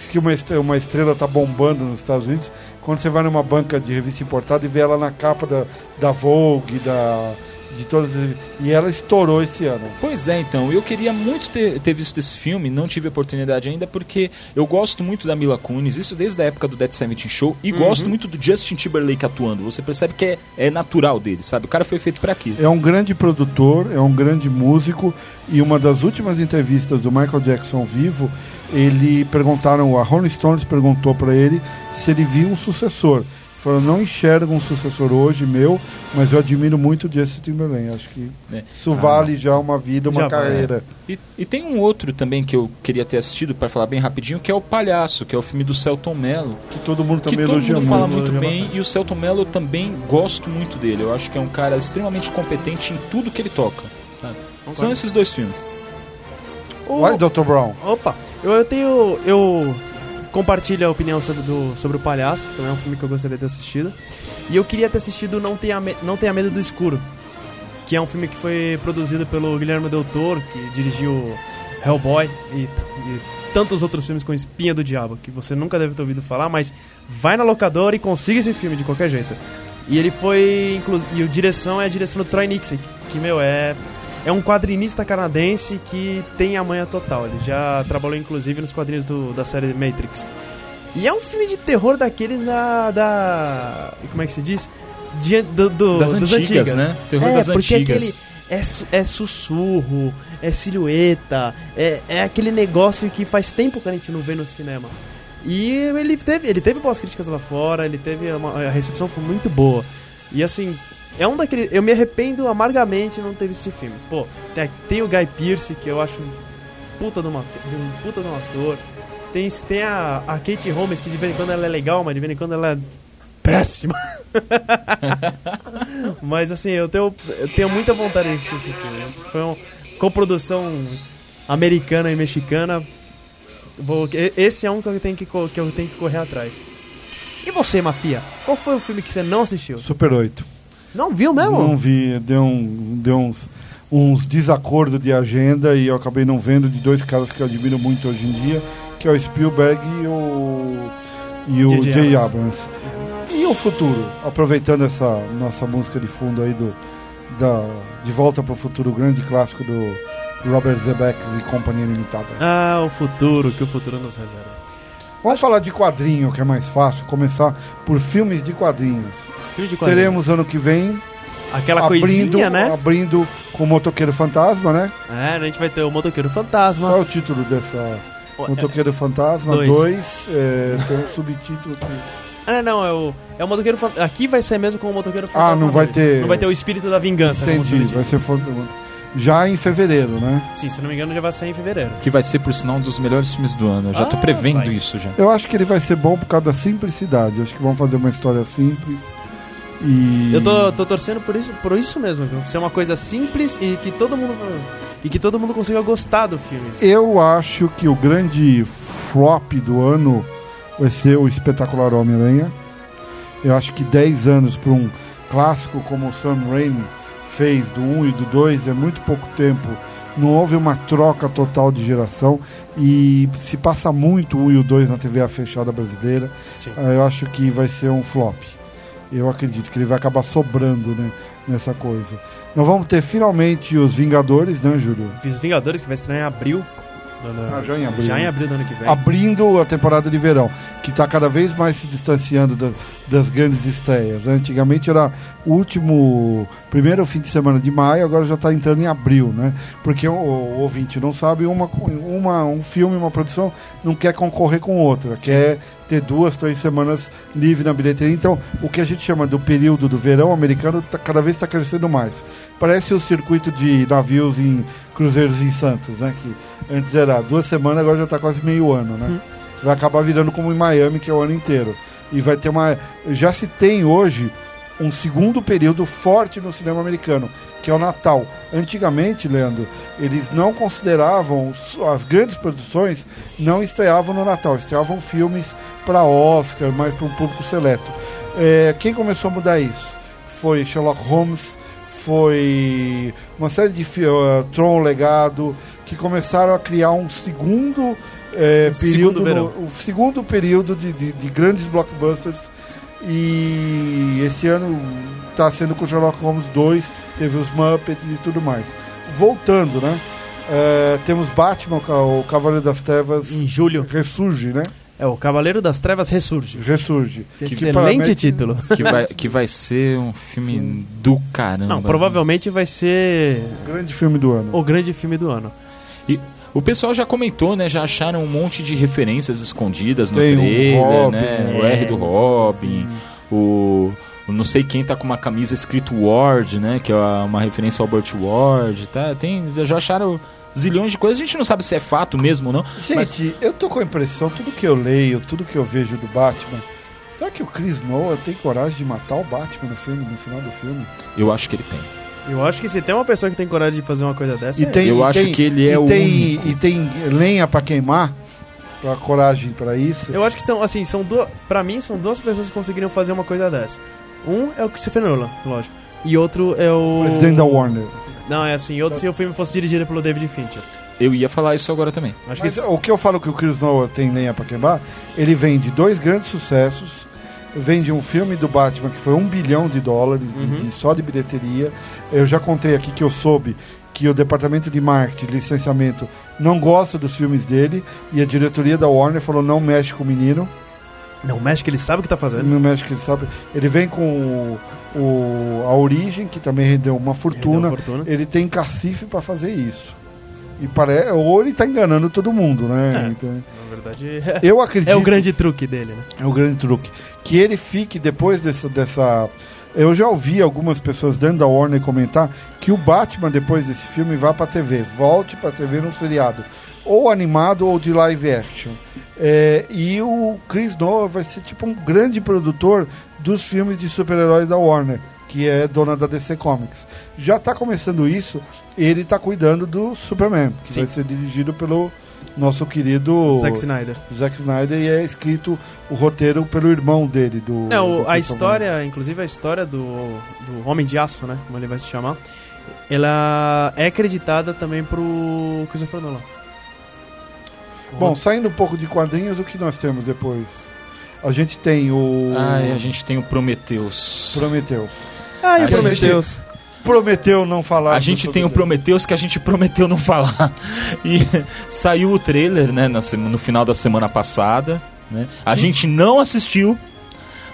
que uma estrela, uma estrela tá bombando nos Estados Unidos. Quando você vai numa banca de revista importada e vê ela na capa da, da Vogue, da, de todas. as- E ela estourou esse ano. Pois é, então. Eu queria muito ter, ter visto esse filme, não tive oportunidade ainda, porque eu gosto muito da Mila Kunis, isso desde a época do Dead Seventeen Show, e gosto muito do Justin Timberlake atuando. Você percebe que é, é natural dele, sabe? O cara foi feito pra aquilo. É um grande produtor, é um grande músico e uma das últimas entrevistas do Michael Jackson vivo, ele perguntaram, a Rolling Stones perguntou para ele se ele via um sucessor. Falou, não enxergo um sucessor hoje meu, mas eu admiro muito o Justin Timberlake. Acho que É. isso vale já uma vida, uma vale, carreira. E, e tem um outro também que eu queria ter assistido, pra falar bem rapidinho, que é o Palhaço, que é o filme do Celton Mello. Que todo mundo que também todo elogia mundo fala muito. muito bem, bastante. e o Celton Mello eu também gosto muito dele. Eu acho que é um cara extremamente competente em tudo que ele toca. sabe? São esses dois filmes. O- Vai, Dr. Brown. Opa, eu, eu tenho. Eu compartilho a opinião sobre, do, sobre o Palhaço, também é um filme que eu gostaria de ter assistido. E eu queria ter assistido Não Tenha, Me- Não Tenha Medo do Escuro, que é um filme que foi produzido pelo Guilherme Del Toro, que dirigiu Hellboy e, e tantos outros filmes com Espinha do Diabo, que você nunca deve ter ouvido falar, mas vai na locadora e consiga esse filme de qualquer jeito. E ele foi. inclu- E a direção é a direção do Troy Nixon, que, meu, é. É um quadrinista canadense que tem a manha total. Ele já trabalhou, inclusive, nos quadrinhos do- da série Matrix. E é um filme de terror daqueles da. da como é que se diz? De- do- do- Das dos antigas, né? Terror é, das porque antigas. Aquele, é, é sussurro, é silhueta, é, é aquele negócio que faz tempo que a gente não vê no cinema. E ele teve, ele teve boas críticas lá fora, ele teve uma, a recepção foi muito boa. E assim, é um daqueles. Eu me arrependo amargamente de não ter visto esse filme. Pô, tem, tem o Guy Pearce, que eu acho um puta de, uma, um puta de um ator. Tem, tem a, a Kate Holmes, que de vez em quando ela é legal, mas de vez em quando ela é péssima. *laughs* mas assim, eu tenho, eu tenho muita vontade de assistir esse filme. Foi uma coprodução americana e mexicana. Vou, esse é um que eu tenho que, que eu tenho que correr atrás. E você, Mafia? Qual foi o filme que você não assistiu? Super 8. Não viu mesmo? Não vi, deu, um, deu uns, uns desacordos de agenda e eu acabei não vendo de dois caras que eu admiro muito hoje em dia, que é o Spielberg e o, e o J.J. Abrams. E o futuro? Aproveitando essa nossa música de fundo aí do da, De Volta para o Futuro, o grande clássico do Robert Zemeckis e Companhia Limitada. Ah, o futuro, que o futuro nos reserva. Vamos falar de quadrinho, que é mais fácil, começar por filmes de quadrinhos. Filme de quadrinho. Teremos ano que vem Aquela abrindo, coisinha, né? abrindo com o Motoqueiro Fantasma, né? É, a gente vai ter o Motoqueiro Qual é Fantasma. o título dessa O- Motoqueiro Fantasma Dois. 2? É, tem um subtítulo aqui. Ah, *laughs* não, é o, é o Motoqueiro Fantasma. Aqui vai ser mesmo com o Motoqueiro Fantasma. Ah, não vai 2. ter- Não vai ter o espírito da vingança. Entendi, vai ser já em fevereiro, né? Sim, se não me engano, já vai sair em fevereiro. Que vai ser, por sinal, um dos melhores filmes do ano. Eu já tô Ah, prevendo vai. isso já. Eu acho que ele vai ser bom por causa da simplicidade. Eu acho que vão fazer uma história simples. E Eu tô, tô torcendo por isso, por isso mesmo, viu? Ser uma coisa simples e que todo mundo e que todo mundo consiga gostar do filme. Eu acho que o grande flop do ano vai ser o espetacular Homem-Aranha. Eu acho que 10 anos para um clássico como o Sam Raimi fez do 1 e do 2 é muito pouco tempo. Não houve uma troca total de geração e se passa muito o 1 e o 2 na TV fechada brasileira. Sim. Ah, Eu acho que vai ser um flop. Eu acredito que ele vai acabar sobrando né, nessa coisa. Nós vamos ter finalmente os Vingadores, né, Júlio? Fiz Vingadores que vai estrear em abril. ano- Ah, já em abril. Já em abril do ano que vem. abrindo a temporada de verão, que está cada vez mais se distanciando da- das grandes estreias. né? Antigamente era o último, primeiro fim de semana de maio, agora já está entrando em abril, né? Porque o, o ouvinte não sabe, uma, uma, um filme, uma produção não quer concorrer com outra, quer ter duas, três semanas livre na bilheteria. Então, o que a gente chama do período do verão americano tá, cada vez está crescendo mais. Parece o circuito de navios em cruzeiros em Santos, né? Que antes era duas semanas, agora já está quase meio ano, né? Vai acabar virando como em Miami, que é o ano inteiro. E vai ter uma. Já se tem hoje um segundo período forte no cinema americano, que é o Natal. Antigamente, Leandro, eles não consideravam as grandes produções, não estreavam no Natal, estreavam filmes para Oscar, mais para um público seleto. É, quem começou a mudar isso? Foi Sherlock Holmes, foi uma série de uh, Tron Legado, que começaram a criar um segundo é, Um segundo período, verão. no- o segundo período de, de- de grandes blockbusters. E esse ano está sendo com Sherlock Holmes 2, teve os Muppets e tudo mais. Voltando, né? É, temos Batman, o Cavaleiro das Trevas, Em julho. ressurge, né? É o Cavaleiro das Trevas ressurge. Ressurge. Excelente promete- título. *laughs* Que vai, que vai ser um filme do caramba. Não, provavelmente vai ser Grande filme do ano. o grande filme do ano. O pessoal já comentou, né? Já acharam um monte de referências escondidas no Tem o trailer, Robin, né? é. O R do Robin, o, o não sei quem tá com uma camisa escrito Ward, né? Que é uma referência ao Burt Ward, tá? Tem, já acharam zilhões de coisas. A gente não sabe se é fato mesmo ou não. mas Gente, eu tô com a impressão, tudo que eu leio, tudo que eu vejo do Batman, será que o Chris Nolan tem coragem de matar o Batman no filme, no final do filme? eu acho que ele tem. Eu acho que se tem uma pessoa que tem coragem de fazer uma coisa dessa, E é tem, Eu e acho tem- que ele é e o tem, único. E tem lenha pra queimar, pra coragem pra isso. Eu acho que são, assim, são duas. Pra mim, são duas pessoas que conseguiriam fazer uma coisa dessa. Um é o Christopher Nolan, lógico. E outro é o. Presidente da Warner. Não, é assim, outro se o filme fosse dirigido pelo David Fincher. Eu ia falar isso agora também. Acho Mas que. o que eu falo que o Chris Nolan tem lenha pra queimar, ele vem de dois grandes sucessos, vem de um filme do Batman que foi um bilhão de dólares Uhum. de- só de bilheteria. Eu já contei aqui que eu soube que o departamento de marketing licenciamento não gosta dos filmes dele e a diretoria da Warner falou não mexe com o menino. Não mexe que ele sabe o que tá fazendo. No México, ele sabe. Ele vem com o, o- a origem, que também rendeu uma fortuna. Rendeu uma fortuna. Ele tem cacife para fazer isso. E pare... Ou ele tá enganando todo mundo, né? É. Então, Na verdade, *laughs* eu acredito. é o grande truque dele, né? É o grande truque. Que ele fique depois dessa, dessa. Eu já ouvi algumas pessoas dentro da Warner comentar que o Batman, depois desse filme, vá pra TV. Volte pra TV num seriado. Ou animado ou de live action. É, e o Chris Nolan vai ser tipo um grande produtor dos filmes de super-heróis da Warner, que é dona da DC Comics. Já tá começando isso, ele tá cuidando do Superman, que Sim. vai ser dirigido pelo nosso querido Zack Snyder. Zack Snyder e é escrito o roteiro pelo irmão dele, do. É, o- do a história, inclusive a história do, do Homem de Aço, né? Como ele vai se chamar. Ela é acreditada também pro Christopher Nolan. Nolan. Bom, saindo um pouco de quadrinhos, o que nós temos depois? A gente tem o. Ah, e a gente tem o Prometheus. Prometeus. Ah, e Prometheus. Prometeu não falar. A gente tem o Prometheus. Prometheus que a gente *laughs* prometeu não falar. E saiu o trailer, né, no final da semana passada. Né? A gente não assistiu,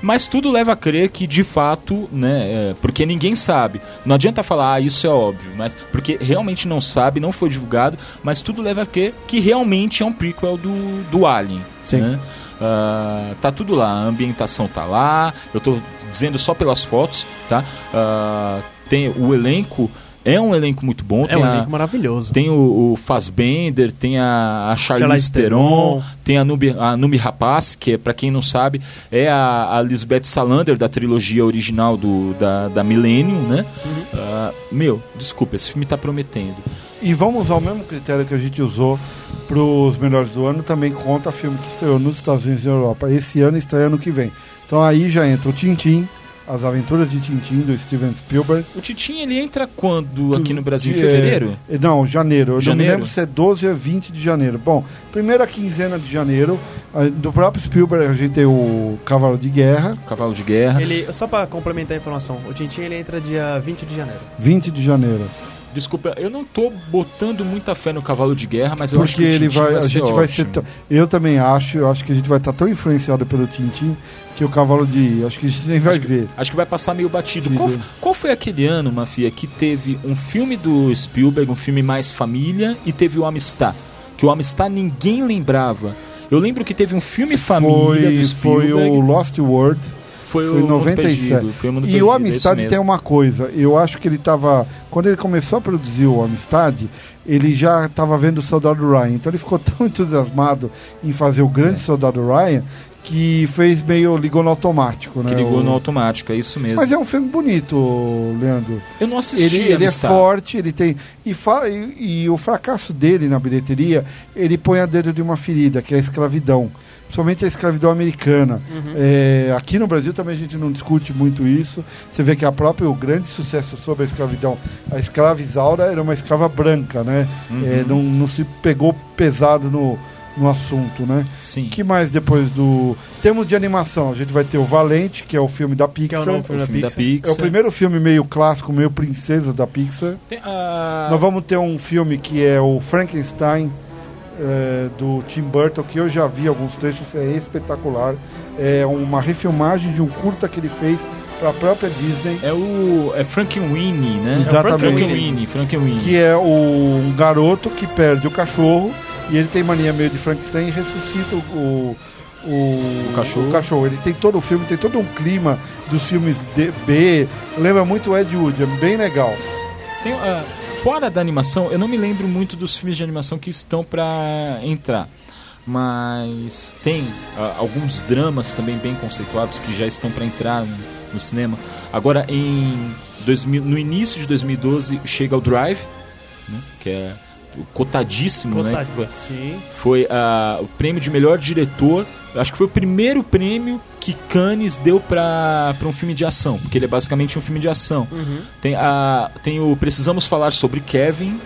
mas tudo leva a crer que de fato, né, é, porque ninguém sabe. Não adianta falar, ah, isso é óbvio, mas porque realmente não sabe, não foi divulgado, mas tudo leva a crer que realmente é um prequel do, do Alien. Sim. Né? Ah, tá tudo lá, a ambientação tá lá, eu tô dizendo só pelas fotos, tá? Ah, tem o elenco, é um elenco muito bom, É tem um a- elenco maravilhoso. tem o, o Fassbender, tem a, a Charlize Theron, Theron. tem a Numi, a Numi Rapaz, que é, pra quem não sabe, é a, a Lisbeth Salander da trilogia original do, da, da Millennium, né? Uhum. Ah, meu, desculpa, esse filme tá prometendo. E vamos usar o mesmo critério que a gente usou para os melhores do ano, também conta filme que estreou nos Estados Unidos e na Europa. Esse ano e estreia ano que vem. Então aí já entra o Tintim, As Aventuras de Tintim, do Steven Spielberg. O Titinho, ele entra quando aqui no Brasil? Em É, fevereiro? é, não, janeiro. Eu não Janeiro? me lembro se é 12 ou 20 de janeiro. Bom, primeira quinzena de janeiro, do próprio Spielberg a gente tem o Cavalo de Guerra, Cavalo de Guerra. Ele, só pra complementar a informação, o Tintin ele entra dia 20 de janeiro. 20 de janeiro. Desculpa, eu não tô botando muita fé no Cavalo de Guerra, mas eu acho Porque que o ele Tintin vai, a ser gente vai ser. Eu também acho, eu acho que a gente vai estar tão influenciado pelo Tintim que o Cavalo de. Acho que a gente nem vai Acho que- ver. Acho que vai passar meio batido. Qual, qual foi aquele ano, Mafia, que teve um filme do Spielberg, um filme mais família, e teve o Amistad? Que o Amistad ninguém lembrava. Eu lembro que teve um filme família do Foi, Spielberg. foi o Lost World. Foi foi o Mundo 97. Perdido, foi o E o é Amistad isso tem uma coisa. Eu acho que ele estava. Quando ele começou a produzir o Amistad, ele já estava vendo o Soldado Ryan. Então ele ficou *laughs* tão entusiasmado em fazer o grande É. Soldado Ryan que fez meio ligou no automático, né? Que ligou O- no automático, é isso mesmo. Mas é um filme bonito, Leandro. eu não assisti Ele, ele é forte, ele tem. E, fa- e, e o fracasso dele na bilheteria, ele põe a dedo de uma ferida, que é a escravidão. Principalmente a escravidão americana. É, aqui no Brasil também a gente não discute muito isso. Você vê que a própria, o grande sucesso sobre a escravidão, a escrava Isaura era uma escrava branca, né? Uhum. É, não, não se pegou pesado no, no assunto, né? Sim. O que mais depois do. Temos de animação, a gente vai ter o Valente, que é o filme da Que é Pixar. o novo O filme da filme da Pixar. Pixar. É o primeiro filme meio clássico, meio princesa da Pixar. Tem a- Nós vamos ter um filme que é o Frankenstein, eh, do Tim Burton, que eu já vi alguns trechos, é espetacular. É uma refilmagem de um curta que ele fez para a própria Disney, É o. É Frankenweenie, né? Exatamente. Frankenweenie, Frankenweenie. que é o, um garoto que perde o cachorro e ele tem mania meio de Frankenstein e ressuscita o, o, o, cachorro. o cachorro. Ele tem todo o filme, tem todo um clima dos filmes D, B, lembra muito o Ed Wood, é bem legal. Tem, ah, fora da animação, eu não me lembro muito dos filmes de animação que estão pra entrar. Mas tem ah, alguns dramas também bem conceituados que já estão pra entrar no, no cinema. Agora, em 2000, no início de 2012, chega o Drive, né, que é cotadíssimo, né? que foi-. Sim. foi ah, o prêmio de melhor diretor. Acho que foi o primeiro prêmio que Cannes deu para um filme de ação, porque ele é basicamente um filme de ação. Uhum. Tem, a, tem o Precisamos Falar sobre Kevin,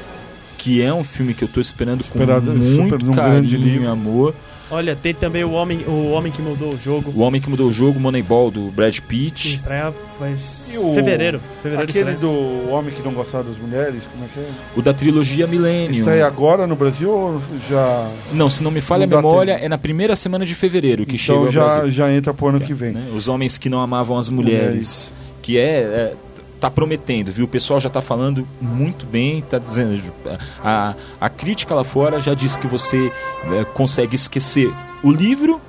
que é um filme que eu tô esperando Esperado, com muito super, carinho grande livro. e amor. Olha, tem também o Homem, o homem que Mudou o Jogo. O Homem que Mudou o Jogo, Moneyball, do Brad Sim, Pitt. estreia faz o- fevereiro. Fevereiro Aquele estreia. do Homem que Não Gostava das Mulheres, como é que é? O da trilogia Millennium. Estreia agora no Brasil ou já. Não, se não me falha Não a memória, tempo. é na primeira semana de fevereiro que chega então ao já, Brasil. já entra pro ano que vem. né? Os homens que não amavam as mulheres. Que é, é, tá prometendo, viu? O pessoal já tá falando muito bem, tá dizendo. A, a crítica lá fora já disse que você é, consegue esquecer o livro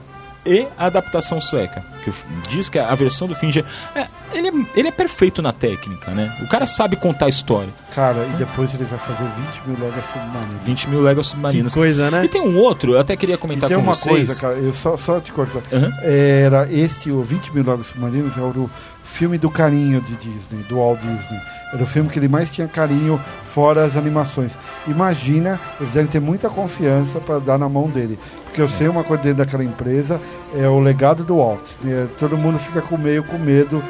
e a adaptação sueca. Que diz que a versão do Fincher. É, ele, é, ele é perfeito na técnica, né? O cara sabe contar a história. Cara, e depois ele vai fazer 20 mil léguas submarinas. 20 mil léguas Que submarinas. coisa, né? E tem um outro, eu até queria E comentar tem com uma vocês. coisa, cara, eu só, só te cortar. Aham. Era este, o 20 mil léguas submarinas, era o filme do carinho de Disney, do Walt Disney. Era o filme que ele mais tinha carinho, fora as animações. Imagina, eles devem ter muita confiança para dar na mão dele. Porque eu sei uma coisa dentro daquela empresa, é o legado do Walt. É, todo mundo fica com meio com medo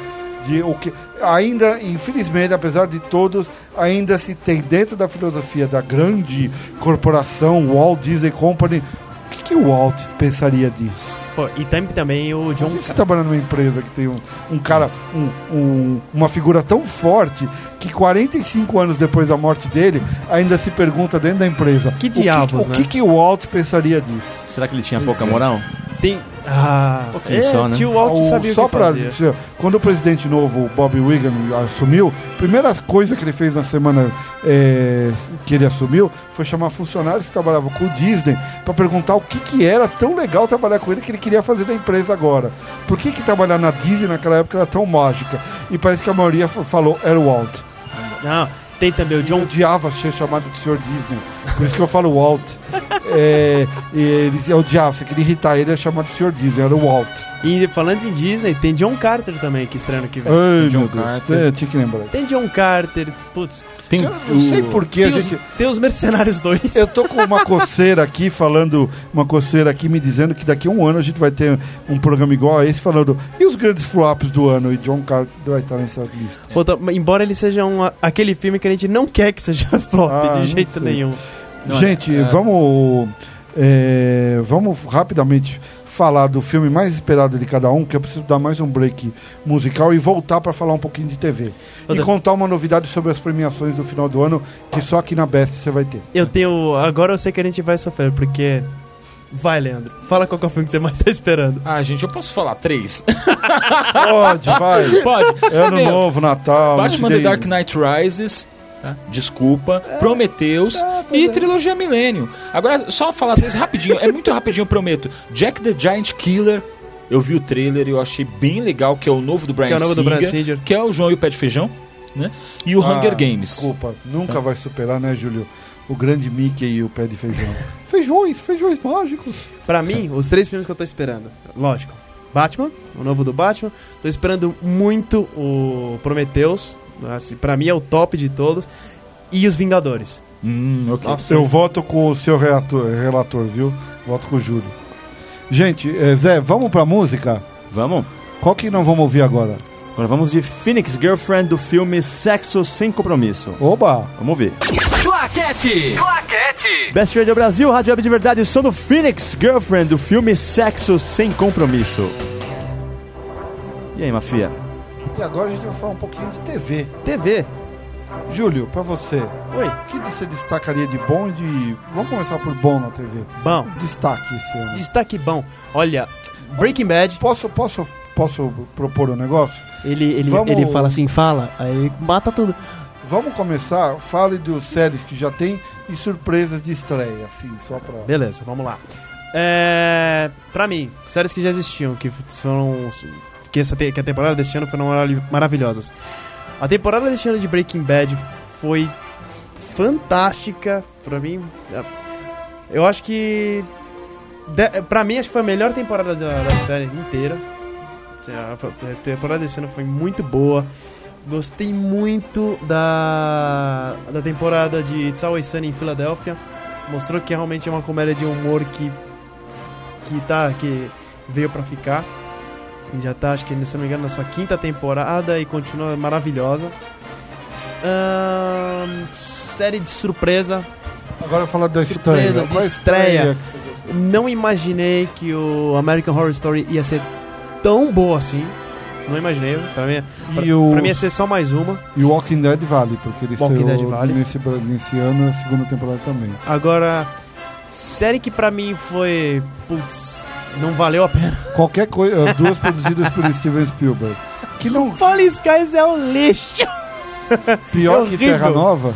de o que ainda infelizmente apesar de todos ainda se tem dentro da filosofia da grande corporação Walt Disney Company o que, que o Walt pensaria disso Pô, e tem também o John. Imagina você trabalhando numa empresa que tem um, um cara, um- um- uma figura tão forte que 45 anos depois da morte dele, ainda se pergunta dentro da empresa Que o diabos, o né? que, que o Walt pensaria disso? Será que ele tinha Pois pouca é. moral? Tem. Ah, é, só, né? tio Walt O- sabia só o que pra dizer, quando o presidente novo, Bob Wigan, assumiu, a primeira coisa que ele fez na semana é, que ele assumiu foi chamar funcionários que trabalhavam com o Disney para perguntar o que, que era tão legal trabalhar com ele que ele queria fazer da empresa agora. Por que, que trabalhar na Disney naquela época era tão mágica? E parece que a maioria fa- falou era o Walt. Não, tem também o Eu John. odiava ser chamado de Sr. Disney. Por isso que eu falo Walt. *laughs* É, e eles odiavam, você queria irritar ele, ia chamar de Sr. Disney, era o Walt. E falando em Disney, tem John Carter também que estreia ano que vem. Ai, John Carter. é, tinha que lembrar. Tem John Carter, putz. Tem Eu não sei por que a Tem os, gente. tem os Mercenários 2. Eu tô com uma coceira aqui falando, uma coceira aqui me dizendo que daqui a um ano a gente vai ter um programa igual a esse falando e os grandes flops do ano e John Carter vai estar nessa lista. Puta, embora ele seja um, aquele filme que a gente não quer que seja *laughs* flop Ah, de jeito sei. nenhum. Não, gente, é- vamos é, vamos rapidamente falar do filme mais esperado de cada um, que eu preciso dar mais um break musical e voltar para falar um pouquinho de TV. E Outra- contar uma novidade sobre as premiações do final do ano, que só aqui na Best você vai ter. Eu tenho. Agora eu sei que a gente vai sofrer, porque. Vai, Leandro. Fala qual que é o filme que você mais tá esperando. Ah, gente, eu posso falar três? *laughs* Pode, vai. Pode. Ano Meu, novo, Natal. Batman não The Dark Knight Rises, tá? desculpa, É. Prometheus e trilogia Milênio. Agora, só falar deles rapidinho, é muito rapidinho, eu prometo. Jack the Giant Killer, eu vi o trailer e eu achei bem legal, que é o novo do Brian Que é o novo do Singer, Bryan Singer. que é o João e o Pé de Feijão, né? E o Ah, Hunger Games. Desculpa, nunca Tá. vai superar, né, Júlio? O grande Mickey e o pé de feijão. *laughs* feijões, feijões mágicos. Pra mim, os três filmes que eu tô esperando. Lógico. Batman, o novo do Batman. Tô esperando muito o Prometheus. Assim, pra mim é o top de todos. E os Vingadores. Hum, ok. Nossa, Eu voto com o seu relator, relator viu? Voto com o Júlio. Gente, eh, Zé, vamos pra música? Vamos? Qual que não vamos ouvir agora? Agora vamos de Phoenix Girlfriend do filme Sexo Sem Compromisso. Oba! Vamos ver. Claquete. Claquete. Best Radio Brasil, Rádio Web de Verdade, som do Phoenix Girlfriend do filme Sexo Sem Compromisso. E aí, Mafia? E agora a gente vai falar um pouquinho de TV. TV. Júlio, pra você, Oi. o que você destacaria de bom e de. Vamos começar por bom na TV. Bom. Destaque esse ano. Destaque bom. Olha, Breaking Bad. Posso, posso, posso propor um negócio? Ele, ele, Vamos- ele fala assim, fala, aí mata tudo. Vamos começar, fale dos séries que já tem e surpresas de estreia, assim, só pra. Beleza, vamos lá. É, pra mim, séries que já existiam, que foram. Que, essa, que a temporada deste ano foram marav- maravilhosas. A temporada deste ano de Breaking Bad foi fantástica. Pra mim, eu acho que. de- Pra mim, acho que foi a melhor temporada da, da série inteira. A temporada desse ano foi muito boa. Gostei muito da, da temporada de It's Always Sunny em Filadélfia. Mostrou que realmente é uma comédia de humor que que tá que veio pra ficar. Já tá, acho que se não me engano, na sua quinta temporada e continua maravilhosa. Série de surpresa. Agora falar da Surpresa estreia. de estreia. Não imaginei que o American Horror Story ia ser tão boa assim. Não imaginei. Pra mim, pra, o- pra mim ia ser só mais uma. E o Walking Dead vale, porque ele Walking Dead vale. Nesse, nesse ano a segunda temporada também. Agora, série que pra mim foi. Putz, não valeu a pena. Qualquer coisa, as duas produzidas por Steven Spielberg. Que não Fallen Skies é um lixo. pior É que. Terra Nova.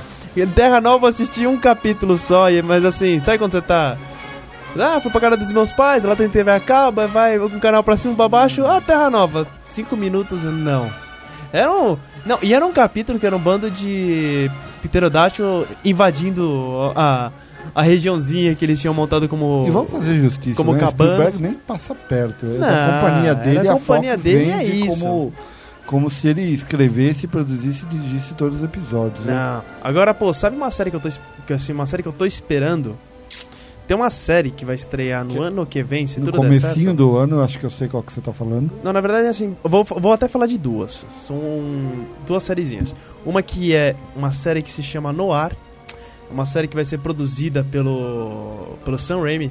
Terra Nova eu assisti um capítulo só, e- mas assim, sabe quando você tá. Ah, fui pra casa dos meus pais, ela tem TV a cabo, vai com o canal pra cima pra baixo, ah, Terra Nova. Cinco minutos, não. Era um. Não, e era um capítulo que era um bando de pterodáctilo invadindo a, a regiãozinha que eles tinham montado como. E vamos fazer justiça, Como né? Spielberg nem passa perto. É Não, da companhia é dele, da a companhia Fox dele, é isso. como, como se ele escrevesse, produzisse e dirigisse todos os episódios. né? Não. Agora, pô, sabe uma série que eu tô que, assim, uma série que eu tô esperando? Tem uma série que vai estrear no Que- ano que vem, se No tudo comecinho do ano, eu acho que eu sei qual que você tá falando. Não, na verdade, assim, eu vou, vou até falar de duas. São duas sériezinhas. Uma que é uma série que se chama Noir. Uma série que vai ser produzida pelo, pelo Sam Raimi.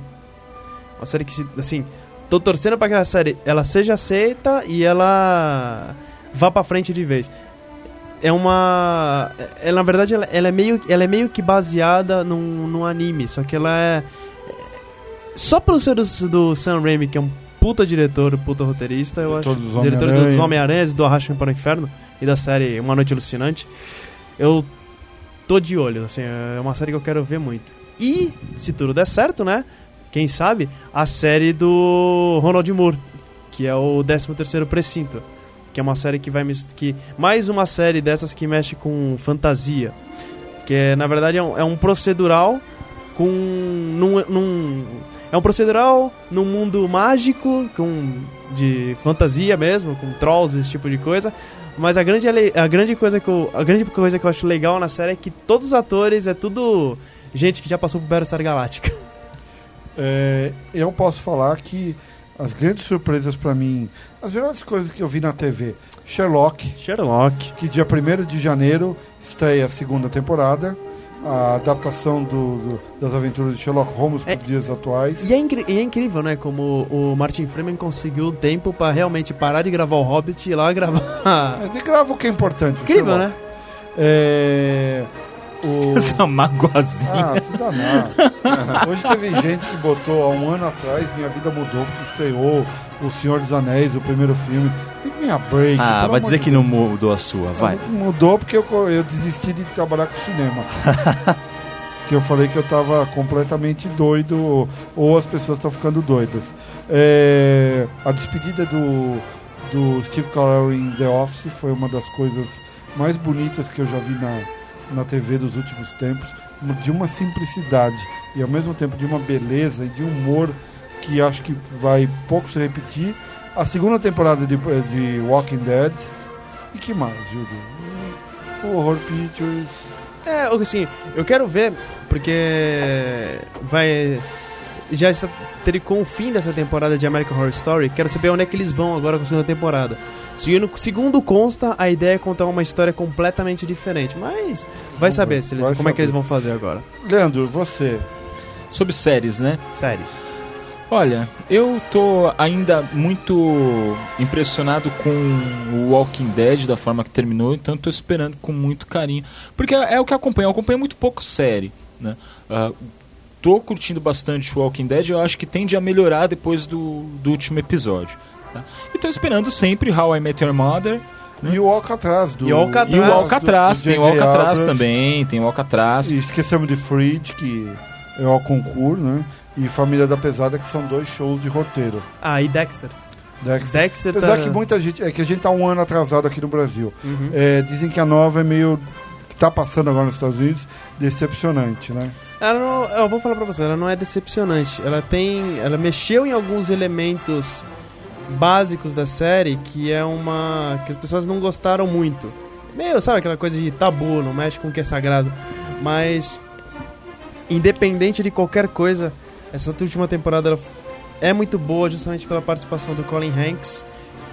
Uma série que, assim, tô torcendo pra que a série ela seja aceita e ela vá pra frente de vez. É uma... Ela, na verdade, ela, ela é meio, ela é meio que baseada num, num anime. Só que ela é... Só pelo ser do, do Sam Raimi, que é um puta diretor, puta roteirista, eu Diretor acho. dos diretor Homem-Aranha. dos Homem-Aranhas, do Arrasto para o Inferno e da série Uma Noite Alucinante. Eu tô de olho, assim, é uma série que eu quero ver muito. E, se tudo der certo, né? Quem sabe, a série do Ronald Moore, que é o 13º Precinto. Que é uma série que vai... Que, mais uma série dessas que mexe com fantasia. Que, é, na verdade, é um, é um procedural com... Num, num- é um procedural num mundo mágico, com de fantasia mesmo, com trolls, esse tipo de coisa. Mas a grande, a grande coisa que eu, a grande coisa que eu acho legal na série é que todos os atores é tudo gente que já passou por Battlestar Galactica. *laughs* É, eu posso falar que as grandes surpresas pra mim, as melhores coisas que eu vi na TV, Sherlock, Sherlock. que dia 1 de janeiro estreia a segunda temporada, a adaptação do, do- das aventuras de Sherlock Holmes para É, os dias atuais. E é, e é incrível, né? Como o Martin Freeman conseguiu tempo pra realmente parar de gravar o Hobbit e ir lá gravar. Ele grava o que é importante. incrível, Sherlock. né? É, o... *laughs* Essa magoazinha. Ah, se danar. *laughs* Hoje teve gente que botou há um ano atrás, minha vida mudou, porque estreou O Senhor dos Anéis, o primeiro filme. Minha break. Ah, vai dizer que não mudou a sua, vai. Mudou porque eu, eu desisti de trabalhar com cinema. *laughs* que eu falei que eu tava completamente doido, ou, ou as pessoas estão ficando doidas. É, a despedida do, do Steve Carell em The Office foi uma das coisas mais bonitas que eu já vi na, na TV dos últimos tempos. De uma simplicidade e ao mesmo tempo de uma beleza e de um humor que acho que vai pouco se repetir. A segunda temporada de, de Walking Dead. E que mais, Júlio? O Horror Pictures. É, assim, eu quero ver, porque vai. Já está ter com o fim dessa temporada de American Horror Story. Quero saber onde é que eles vão agora com a segunda temporada. Segundo, segundo consta, a ideia é contar uma história completamente diferente. Mas vai Vamos saber ver, se eles, vai como é que saber. eles vão fazer agora. Leandro, você. Sobre séries, né? Séries. Olha, eu tô ainda muito impressionado com o Walking Dead da forma que terminou, então tô esperando com muito carinho. Porque é é o que eu acompanho, eu acompanho muito pouco série, né? Ah, tô curtindo bastante o Walking Dead, eu acho que tende a melhorar depois do, do último episódio. Tá? E tô esperando sempre How I Met Your Mother. E o Alcatraz do. E o Alcatraz. E o do- Alcatraz, do tem o. Alcatraz Abrams. também, tem o Alcatraz. E esquecemos de Fridge, que é o concurso, né? E Família da Pesada, que são dois shows de roteiro. Ah, e Dexter. Dexter. Dexter Apesar tá... que muita gente. É que a gente tá um ano atrasado aqui no Brasil. Uhum. É, dizem que a nova é meio. que tá passando agora nos Estados Unidos, decepcionante, né? Ela não, eu vou falar pra você, ela não é decepcionante. Ela tem. Ela mexeu em alguns elementos básicos da série que é uma. que as pessoas não gostaram muito. Meio, sabe aquela coisa de tabu, não mexe com o que é sagrado. Mas. Independente de qualquer coisa, essa última temporada é muito boa justamente pela participação do Colin Hanks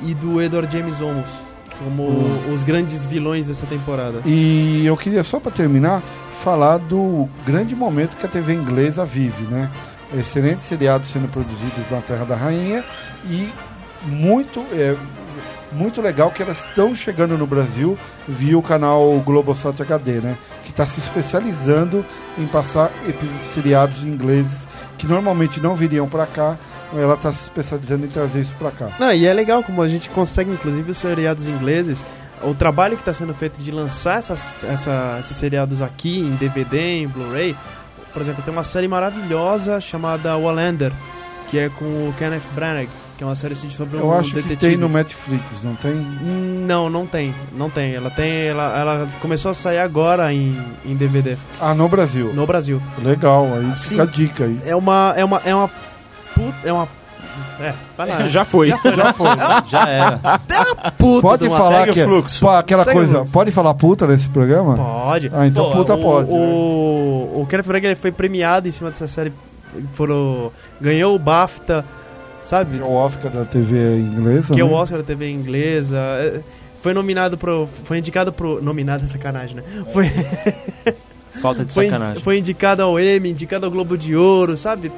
e do Edward James Olmos como os grandes vilões dessa temporada. E eu queria só para terminar falar do grande momento que a TV inglesa vive, né? excelentes seriados sendo produzidos na Terra da Rainha e muito, é, muito legal que elas estão chegando no Brasil via o canal Globosat HD, né? Que está se especializando em passar seriados ingleses que normalmente não viriam para cá. Ela está se especializando em trazer isso para cá. Não, e é legal como a gente consegue, inclusive, os seriados ingleses. O trabalho que está sendo feito de lançar essas, essa- esses seriados aqui em DVD, em Blu-ray. Por exemplo, tem uma série maravilhosa chamada Wallander, que é com o Kenneth Branagh, que é uma série assim, sobre um Eu acho detetive. que tem no Netflix, não tem? Não, não tem, não tem. Ela tem, ela, ela começou a sair agora em, em DVD Ah, no Brasil. no Brasil. Legal, aí Assim, fica a dica aí. É uma, é uma, é uma é uma, é, vai lá. *laughs* Já foi. Já foi. Já *laughs* era. puta Pode falar que o fluxo. Pô, aquela Segue coisa. fluxo. Pode falar puta nesse programa? Pode. Ah, então puta o, pode, né? O, o Kenneth Branagh ele foi premiado em cima dessa série. Foram, ganhou o BAFTA, sabe? Que é o Oscar da TV inglesa. Que é o né? Oscar da TV inglesa. é, Foi nominado pro. Foi indicado pro. Nominado é sacanagem, né? Foi, *laughs* Falta de foi, sacanagem. foi indicado ao Emmy, indicado ao Globo de Ouro, sabe?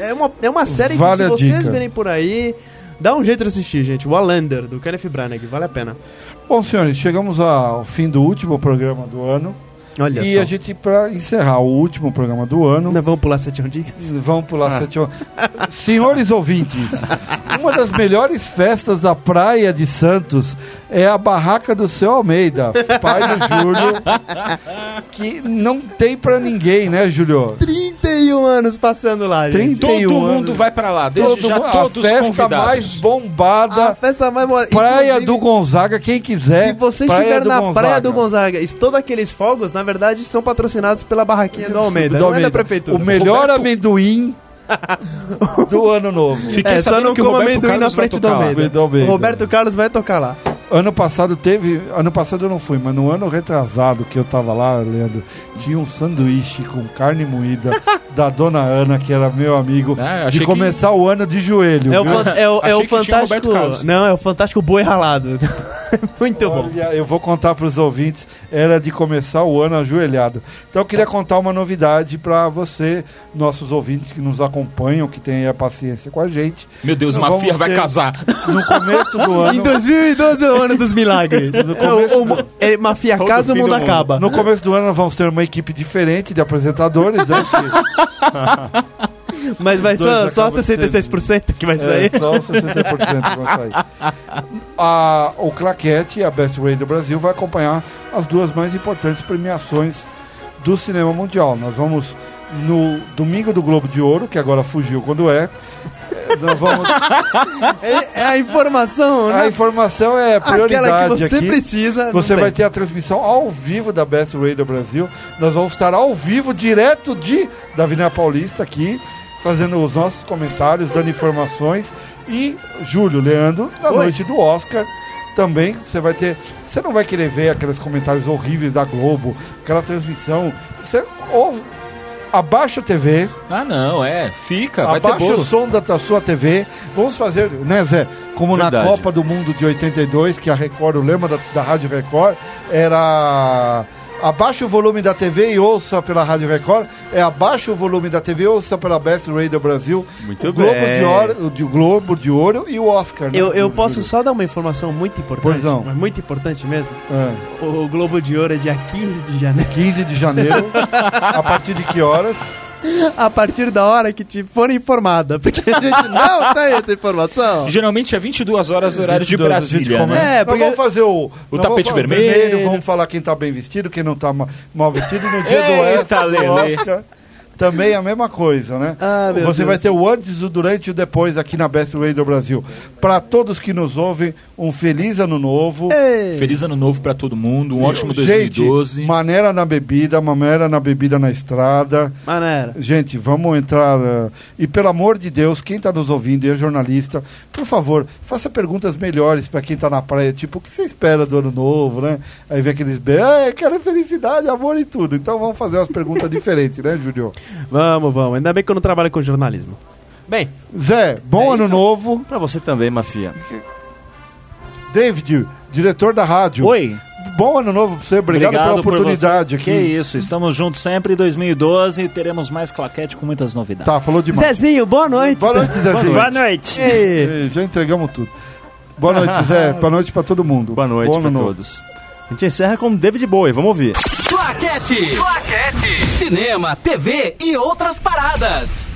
É uma, é uma série Vale que se vocês dica. verem por aí. Dá um jeito de assistir, gente. O Wallander, do Kenneth Branagh, vale a pena. Bom, senhores, chegamos ao fim do último programa do ano. Olha e só. a gente, pra encerrar o último programa do ano, Nós vamos pular sete dias? vamos pular sete horas. Senhores ouvintes, uma das melhores festas da praia de Santos é a barraca do seu Almeida, pai do Júlio, que não tem pra ninguém, né, Júlio? 31 anos passando lá, gente. 31 Todo mundo anos. vai pra lá, desde Todo já mu- todos a festa convidados. mais bombada, A festa mais boa. Praia do Gonzaga, quem quiser. Se você Praia estiver na Gonzaga. Praia do Gonzaga e todos aqueles fogos, na verdade, são patrocinados pela barraquinha do Almeida, Do não é Almeida. da prefeitura. O melhor Roberto- amendoim *laughs* do ano novo. Fiquei É, só não que o coma amendoim na Carlos frente do. Almeida. Do Almeida. O Roberto Carlos vai tocar lá. Ano passado teve. Ano passado eu não fui, mas no ano retrasado que eu tava lá, Leandro, tinha um sanduíche com carne moída *laughs* da dona Ana, que era meu amigo, Ah, de que- começar o ano de joelho. É o, fan- é o, é o que fantástico. Não, é o fantástico boi ralado. *laughs* *laughs* Muito bom. Olha, eu vou contar para os ouvintes, era de começar o ano ajoelhado. Então eu queria contar uma novidade para você, nossos ouvintes que nos acompanham, que têm a paciência com a gente. Meu Deus, Nós Mafia vai casar. No começo do *laughs* Em ano, 2012 é o ano dos milagres. começo o, o, é, mafia Todo casa, o mundo do mundo. acaba. no começo do ano nós vamos ter uma equipe diferente de apresentadores, né? que- *laughs* Mas vai só, só acaba 66% que vai É, sair. só 60% que vai sair. *laughs* A, o Claquete, a Best Radio do Brasil, vai acompanhar as duas mais importantes premiações do cinema mundial. Nós vamos no domingo do Globo de Ouro, que agora fugiu quando é. É, Nós vamos, *laughs* É, é a informação, a né? informação é Aquela prioridade que você aqui. precisa. Você tem. vai ter a transmissão ao vivo da Best Radio Brasil. Nós vamos estar ao vivo, direto de da Avenida Paulista aqui, fazendo os nossos comentários, dando informações. E Júlio, Leandro, na Oi. noite do Oscar, também você vai ter. Você não vai querer ver aqueles comentários horríveis da Globo, aquela transmissão. Você ouve. Abaixa a TV, Ah, não, é. Fica, vai ter abaixa o bolo. som da, da sua TV. Vamos fazer, né, Zé? Como na Verdade. Copa do Mundo de 82, que a Record, o lema da, da Rádio Record era. Abaixa o volume da TV e ouça pela Rádio Record. É abaixa o volume da TV e ouça pela Best Radio Brasil. Muito o Globo bem. de Ouro, o Globo de Ouro e o Oscar. né, Eu, eu Júlio? posso só dar uma informação muito importante, Pois não. mas muito importante mesmo. É, O Globo de Ouro é dia 15 de janeiro. 15 de janeiro. *laughs* a partir de que horas? *laughs* A partir da hora que te for informada. Porque a gente não *laughs* tem essa informação. Geralmente é 22 horas, horário de 22, a gente Brasília, né? É, Nós porque- vamos fazer o, nós tapete vamos fazer vermelho. Vamos falar quem tá bem vestido, quem não tá ma- mal vestido. No dia do *laughs* Eita, do. Oscar, também a mesma coisa, né? Ah, meu Você Deus. vai ter o antes, o durante e o depois aqui na Best Radio Brasil. Para todos que nos ouvem, um feliz ano novo. Ei. Feliz ano novo pra todo mundo, um ótimo Gente, 2012. maneira na bebida, maneira na bebida na estrada. Maneira. Gente, vamos entrar. eh, e pelo amor de Deus, quem está nos ouvindo e é jornalista, por favor, faça perguntas melhores para quem está na praia. Tipo, o que você espera do ano novo, né? Aí vem aqueles. be- Ah, eu quero felicidade, amor e tudo. Então vamos fazer umas perguntas *laughs* diferentes, né, Júlio? Vamos, vamos. Ainda bem que eu não trabalho com jornalismo. Bem, Zé, bom É ano isso. novo. Pra você também, Mafia. David, diretor da rádio. Oi. Bom ano novo pra você, obrigado, pela por oportunidade aqui. Que isso, estamos juntos sempre em 2012 e teremos mais claquete com muitas novidades. Tá, falou demais. Zezinho, boa noite. Boa noite, Zezinho. Boa noite. Ei, Já entregamos tudo. Boa noite, Zé. *laughs* Boa noite pra todo mundo. Boa noite Bom pra novo. todos. A gente encerra com David Bowie, vamos ouvir. Claquete. Claquete. Cinema, TV e outras paradas.